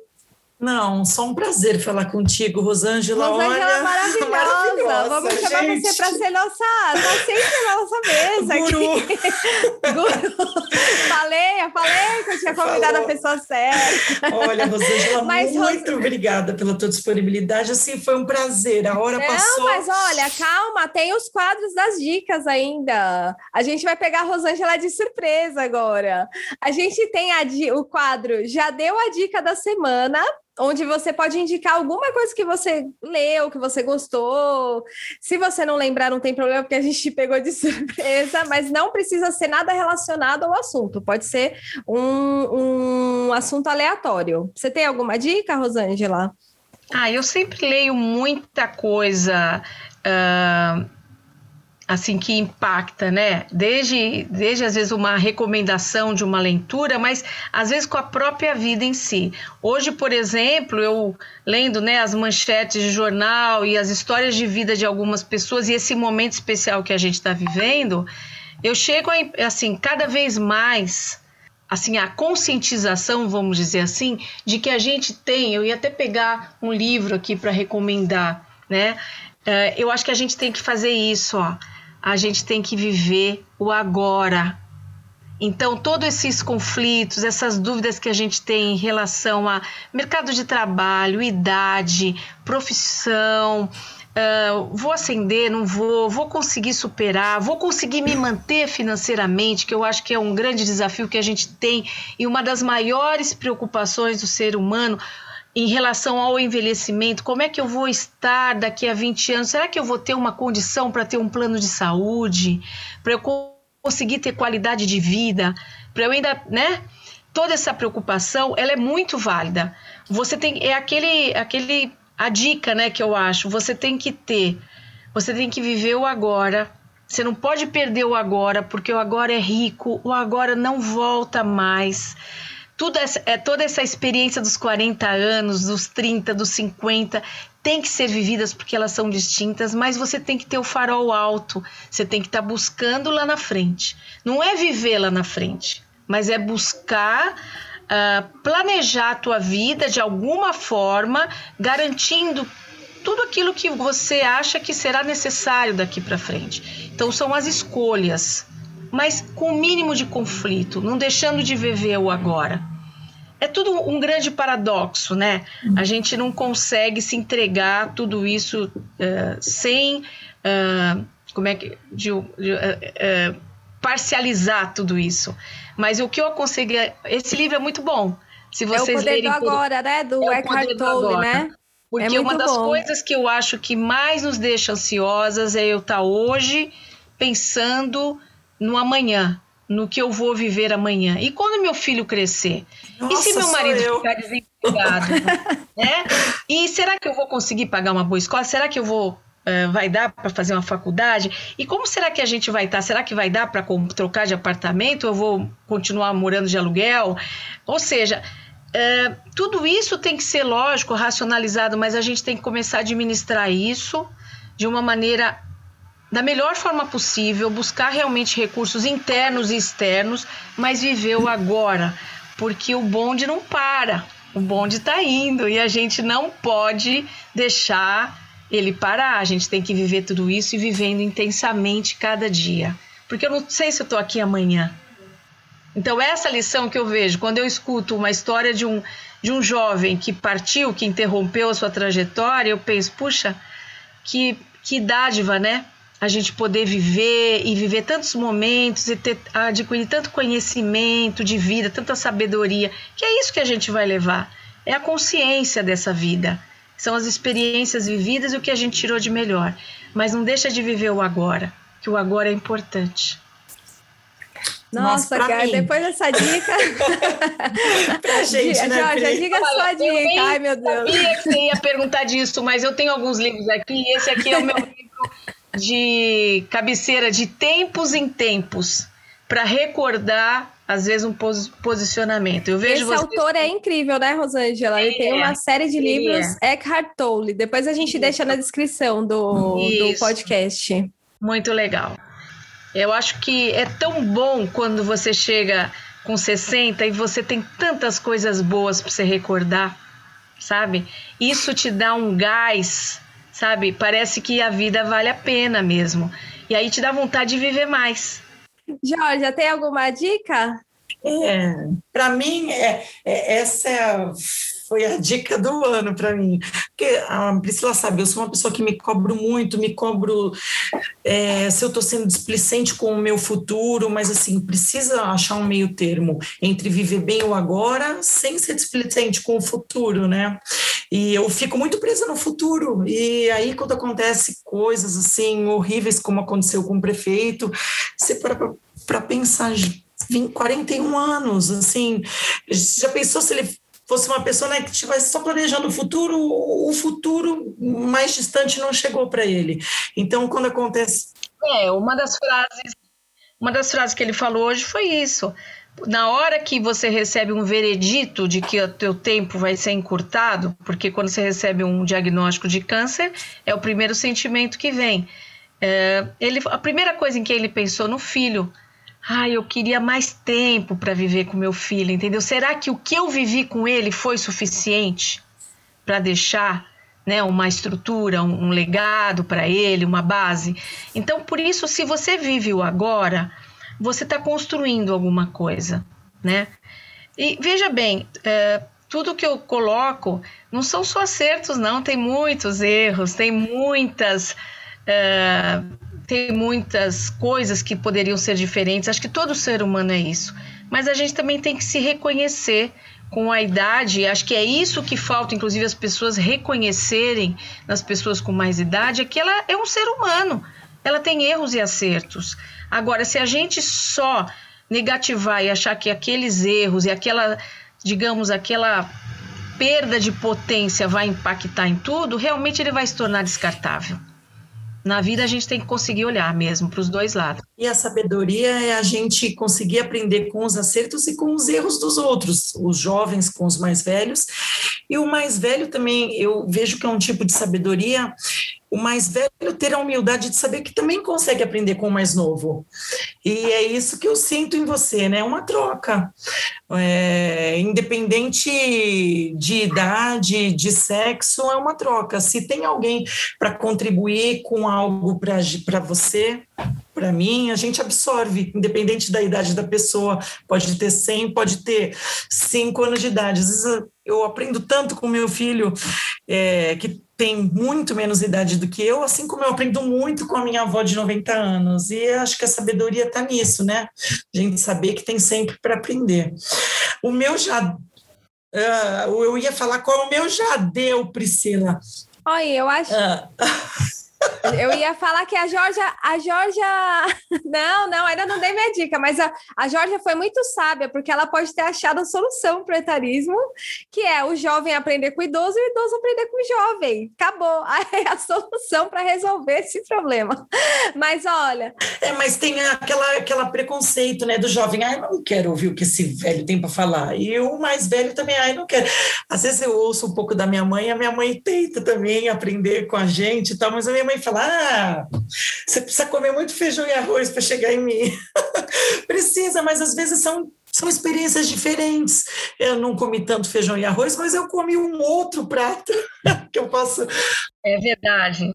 Não, só um prazer falar contigo, Rosângela. Rosângela olha, maravilhosa. maravilhosa. Vamos chamar gente. você para ser nossa, tá sempre na nossa mesa Guru. aqui. (laughs) Guru. falei, eu falei que eu tinha convidado Falou. a pessoa certa. Olha, Rosângela, (laughs) Mas, muito Ros- obrigada pela tua disponibilidade. Assim, foi um prazer. A hora Não, passou. mas olha, calma, tem os quadros das dicas ainda. A gente vai pegar a Rosângela de surpresa agora. A gente tem a o quadro Já Deu a Dica da Semana, onde você pode indicar alguma coisa que você leu, que você gostou. Se você não lembrar, não tem problema, porque a gente te (laughs) pegou de surpresa, mas não precisa ser nada relacionado ao assunto. Pode ser um, um assunto aleatório. Você tem alguma dica, Rosângela? Ah, eu sempre leio muita coisa ah, assim que impacta, né? Desde, desde às vezes uma recomendação de uma leitura, mas às vezes com a própria vida em si. Hoje, por exemplo, eu lendo né, as manchetes de jornal e as histórias de vida de algumas pessoas e esse momento especial que a gente está vivendo, eu chego a, assim cada vez mais assim a conscientização, vamos dizer assim, de que a gente tem. Eu ia até pegar um livro aqui para recomendar, né? Eh, eu acho que a gente tem que fazer isso, ó. A gente tem que viver o agora. Então, todos esses conflitos, essas dúvidas que a gente tem em relação a mercado de trabalho, idade, profissão, ah, vou ascender, não vou, vou conseguir superar, vou conseguir me manter financeiramente, que eu acho que é um grande desafio que a gente tem e uma das maiores preocupações do ser humano em relação ao envelhecimento, como é que eu vou estar daqui a 20 anos? Será que eu vou ter uma condição para ter um plano de saúde, para eu co- conseguir ter qualidade de vida, para eu ainda, né? Toda essa preocupação, ela é muito válida. Você tem é aquele aquele a dica, né, que eu acho, você tem que ter, você tem que viver o agora. Você não pode perder o agora, porque o agora é rico, o agora não volta mais tudo essa, é, toda essa experiência dos 40 anos, dos 30, dos 50, tem que ser vividas porque elas são distintas, mas você tem que ter o farol alto, você tem que estar buscando lá na frente. Não é viver lá na frente, mas é buscar ah, planejar a tua vida de alguma forma, garantindo tudo aquilo que você acha que será necessário daqui para frente. Então são as escolhas, mas com o mínimo de conflito, não deixando de viver o agora. É tudo um grande paradoxo, né? A gente não consegue se entregar tudo isso eh, sem, ah, como é que, de, de, eh, parcializar tudo isso. Mas o que eu aconselho, é- esse livro é muito bom. Se É o vocês poder do lerem todo- agora, né? Do É o Eckhart poder do Tolle, né? porque É uma das bom. coisas que eu acho que mais nos deixa ansiosas é eu estar hoje pensando no amanhã, no que eu vou viver amanhã. E quando meu filho crescer? e se Nossa, meu marido eu. ficar desempregado? (laughs) né? E será que eu vou conseguir pagar uma boa escola? Será que eu vou. eh, vai dar para fazer uma faculdade? E como será que a gente vai estar? Será que vai dar para trocar de apartamento? Eu vou continuar morando de aluguel? Ou seja, é, tudo isso tem que ser lógico, racionalizado, mas a gente tem que começar a administrar isso de uma maneira da melhor forma possível, buscar realmente recursos internos e externos, mas viver o agora, porque o bonde não para, o bonde está indo e a gente não pode deixar ele parar. A gente tem que viver tudo isso e vivendo intensamente cada dia, porque eu não sei se eu estou aqui amanhã. Então, essa lição que eu vejo quando eu escuto uma história de um, de um jovem que partiu, que interrompeu a sua trajetória, eu penso, puxa, que, que dádiva, né? A gente poder viver e viver tantos momentos e ter, adquirir tanto conhecimento de vida, tanta sabedoria, que é isso que a gente vai levar. É a consciência dessa vida. São as experiências vividas e o que a gente tirou de melhor. Mas não deixa de viver o agora, que o agora é importante. Nossa, cara, mim. depois dessa dica. (laughs) Pra gente, Di- né, Jorge, diga a sua eu dica. Ai, meu Deus. sabia que você ia perguntar disso, mas eu tenho alguns livros aqui e esse aqui é o meu (laughs) livro de cabeceira de tempos em tempos para recordar às vezes um pos- posicionamento. Eu vejo Esse vocês autor é incrível, né, Rosângela? Ele tem É, uma série de ele livros, Eckhart Tolle. Depois a gente Isso. deixa na descrição do, do podcast. muito legal. Eu acho que é tão bom quando você chega com 60 e você tem tantas coisas boas para você recordar, sabe? Isso te dá um gás, sabe? Parece que a vida vale a pena mesmo. E aí te dá vontade de viver mais. Jorge, tem alguma dica? É, para mim, é, é, essa é a foi a dica do ano para mim. Porque a Priscila sabe, eu sou uma pessoa que me cobro muito, me cobro é, se eu estou sendo displicente com o meu futuro, mas assim, precisa achar um meio termo entre viver bem o agora sem ser displicente com o futuro, né? E eu fico muito presa no futuro. E aí, quando acontece coisas assim horríveis, como aconteceu com o prefeito, você para pensar. 20, 41 anos, assim, já pensou se ele fosse uma pessoa né, que estivesse só planejando o futuro, o futuro mais distante não chegou para ele. Então, quando acontece. É, uma das frases, uma das frases que ele falou hoje foi isso. Na hora que você recebe um veredito de que o teu tempo vai ser encurtado, porque quando você recebe um diagnóstico de câncer, é o primeiro sentimento que vem. É, ele, a primeira coisa em que ele pensou no filho, ah, eu queria mais tempo para viver com meu filho, entendeu? Será que o que eu vivi com ele foi suficiente para deixar né, uma estrutura, um, um legado para ele, uma base? Então, por isso, se você vive o agora, você está construindo alguma coisa, né? E veja bem, é, tudo que eu coloco não são só acertos, não, tem muitos erros, tem muitas. É, tem muitas coisas que poderiam ser diferentes. Acho que todo ser humano é isso. Mas a gente também tem que se reconhecer com a idade. Acho que é isso que falta, inclusive, as pessoas reconhecerem nas pessoas com mais idade, é que ela é um ser humano. Ela tem erros e acertos. Agora, se a gente só negativar e achar que aqueles erros e aquela, digamos, aquela perda de potência vai impactar em tudo, realmente ele vai se tornar descartável na vida a gente tem que conseguir olhar mesmo para os dois lados. E a sabedoria é a gente conseguir aprender com os acertos e com os erros dos outros, os jovens com os mais velhos. E o mais velho também, eu vejo que é um tipo de sabedoria o mais velho ter a humildade de saber que também consegue aprender com o mais novo. E é isso que eu sinto em você, né? Uma troca. É, independente de idade, de sexo, é uma troca. Se tem alguém para contribuir com algo para você, para mim, a gente absorve, independente da idade da pessoa. Pode ter 100, pode ter 5 anos de idade. Às vezes eu aprendo tanto com meu filho, é, que tem muito menos idade do que eu, assim como eu aprendo muito com a minha avó de 90 anos. E acho que a sabedoria está nisso, né? A gente saber que tem sempre para aprender. O meu já. Uh, eu ia falar qual o meu já deu, Priscila. Olha, eu acho. Uh. (laughs) Eu ia falar que a Georgia, a Georgia, (laughs) não, não, ainda não dei minha dica, mas a, a Georgia foi muito sábia, porque ela pode ter achado a solução para o etarismo, que é o jovem aprender com o idoso e o idoso aprender com o jovem. Acabou. (laughs) É a solução para resolver esse problema. Mas olha. É, mas tem aquela, aquela preconceito, né, do jovem, ai, não quero ouvir o que esse velho tem para falar. E o mais velho também, ai, não quero. Às vezes eu ouço um pouco da minha mãe, a minha mãe tenta também aprender com a gente e tal, mas a minha mãe fala: ah, você precisa comer muito feijão e arroz para chegar em mim. (laughs) precisa, mas às vezes são são experiências diferentes. Eu não comi tanto feijão e arroz, mas eu comi um outro prato (laughs) que eu posso. É verdade.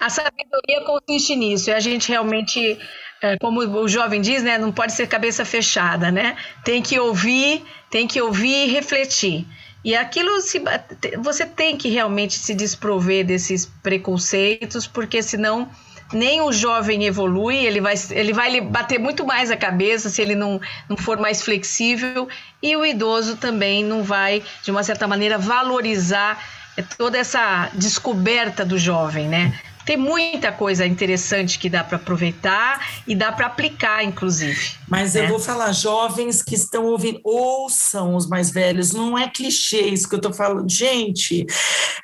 A sabedoria consiste nisso, e a gente realmente, é, como o jovem diz, né, não pode ser cabeça fechada, né? Tem que ouvir, tem que ouvir e refletir. E aquilo se, você tem que realmente se desprover desses preconceitos, porque senão nem o jovem evolui, ele vai, ele vai bater muito mais a cabeça se ele não, não for mais flexível, e o idoso também não vai, de uma certa maneira, valorizar toda essa descoberta do jovem, né? Tem muita coisa interessante que dá para aproveitar e dá para aplicar, inclusive. Mas né? eu vou falar, jovens que estão ouvindo, ouçam os mais velhos, não é clichê isso que eu estou falando. Gente,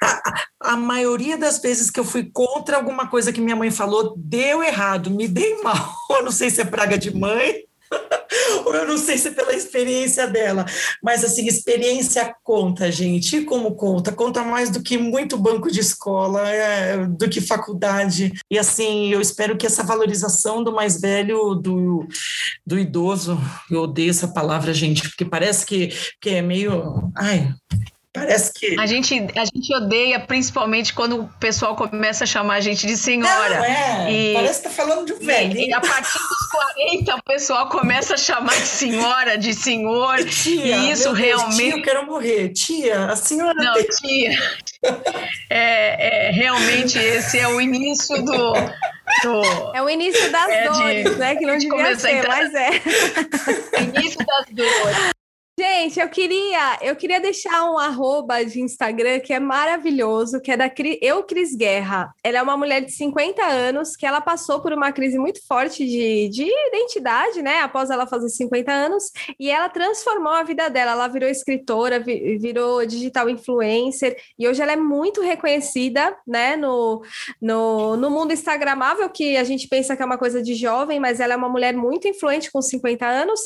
a, a maioria das vezes que eu fui contra alguma coisa que minha mãe falou, deu errado, me dei (laughs) mal. Eu não sei se é praga de mãe (laughs) eu não sei se é pela experiência dela, mas assim, experiência conta, gente. E como conta? Conta mais do que muito banco de escola, é, do que faculdade. E assim, eu espero que essa valorização do mais velho, do, do idoso, eu odeio essa palavra, gente, porque parece que, que é meio. Ai, Parece que. A gente, a gente odeia, principalmente quando o pessoal começa a chamar a gente de senhora. Não, é. E, Parece que tá falando de um velho. E, a partir dos 40, o pessoal começa a chamar de senhora, de senhor. E, tia, e isso realmente. Tia, eu quero morrer. Tia, a senhora. Não, tem... tia. É, é, realmente, esse é o início do. do é o início das é dores, de, né? Que não de devia ser, entrar... mas é. (laughs) início das dores. Gente, eu queria, eu queria deixar um arroba de Instagram que é maravilhoso, que é da Eu Cris Guerra. Ela é uma mulher de 50 anos que ela passou por uma crise muito forte de, de identidade, né? Após ela fazer 50 anos, e ela transformou a vida dela. Ela virou escritora, virou digital influencer, e hoje ela é muito reconhecida, né? No, no, no mundo instagramável, que a gente pensa que é uma coisa de jovem, mas ela é uma mulher muito influente com 50 anos,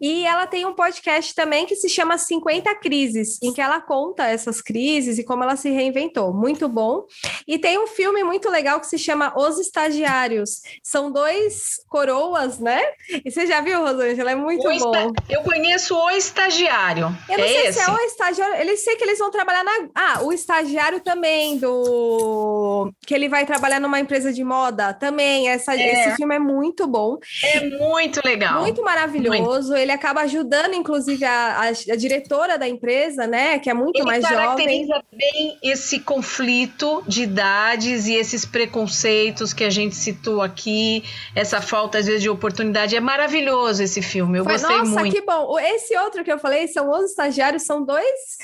e ela tem um podcast também que se chama 50 Crises, em que ela conta essas crises e como ela se reinventou. Muito bom. E tem um filme muito legal que se chama Os Estagiários. São dois coroas, né? E você já viu, Rosângela? É muito o bom. Eu conheço o estagiário. Eu não é sei esse? se é o estagiário. Eles sei que eles vão trabalhar na. Ah, o estagiário também, do. Que ele vai trabalhar numa empresa de moda também. Essa... É. Esse filme é muito bom. É muito legal. Muito maravilhoso. Muito. Ele acaba ajudando, inclusive, a a, a, diretora da empresa, né, que é muito Ele mais jovem. caracteriza bem esse conflito de idades e esses preconceitos que a gente citou aqui, essa falta às vezes de oportunidade. É maravilhoso esse filme, eu Foi, gostei nossa, muito. Nossa, que bom. Esse outro que eu falei são os estagiários, são dois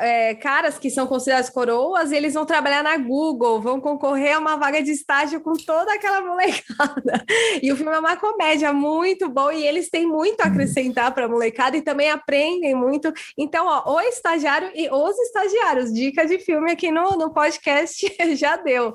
é, caras que são considerados coroas eles vão trabalhar na Google, vão concorrer a uma vaga de estágio com toda aquela molecada. E o filme é uma comédia muito bom e eles têm muito a acrescentar para a molecada e também aprendem muito. Então, ó, o estagiário e os estagiários, dica de filme aqui no, no podcast (laughs) já deu.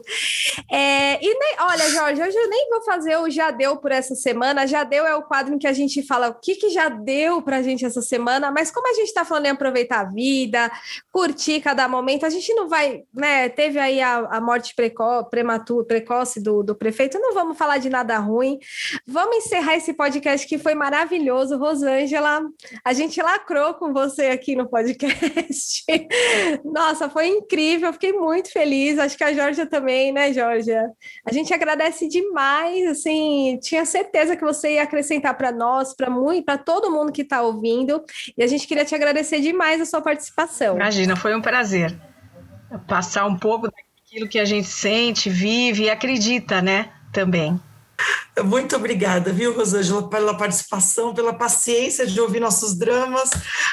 É, e nem, olha, Jorge, hoje eu nem vou fazer o já deu por essa semana. Já deu é o quadro em que a gente fala o que, que já deu para a gente essa semana, mas como a gente está falando em aproveitar a vida, curtir cada momento. A gente não vai, né? Teve aí a, a morte prematura, precoce do, do prefeito, não vamos falar de nada ruim. Vamos encerrar esse podcast que foi maravilhoso. Rosângela, a gente lacrou com você aqui no podcast. (laughs) Nossa, foi incrível, fiquei muito feliz. Acho que a Georgia também, né, Georgia? A gente agradece demais, assim, tinha certeza que você ia acrescentar para nós, para muito, para todo mundo que está ouvindo. E a gente queria te agradecer demais a sua participação. Imagina, foi um prazer passar um pouco daquilo que a gente sente, vive e acredita, né? Também. Muito obrigada, viu, Rosângela, pela participação, pela paciência de ouvir nossos dramas,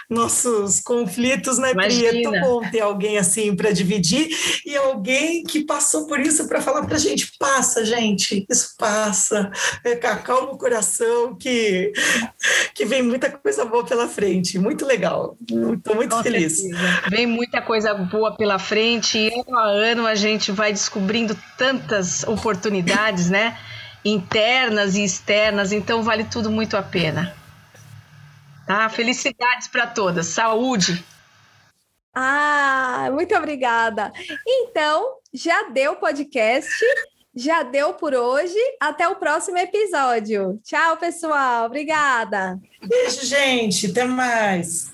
nossos conflitos, né, Pri? É tão bom ter alguém assim para dividir e alguém que passou por isso para falar para a gente: passa, gente, isso passa, é, acalma o coração, que, que vem muita coisa boa pela frente. Muito legal, estou muito Com feliz. Certeza. Vem muita coisa boa pela frente e ano a ano a gente vai descobrindo tantas oportunidades, né? Internas e externas, então vale tudo muito a pena. Tá? Felicidades para todas, saúde. Ah, muito obrigada. Então, já deu podcast, já deu por hoje. Até o próximo episódio. Tchau, pessoal. Obrigada. Beijo, gente. Até mais.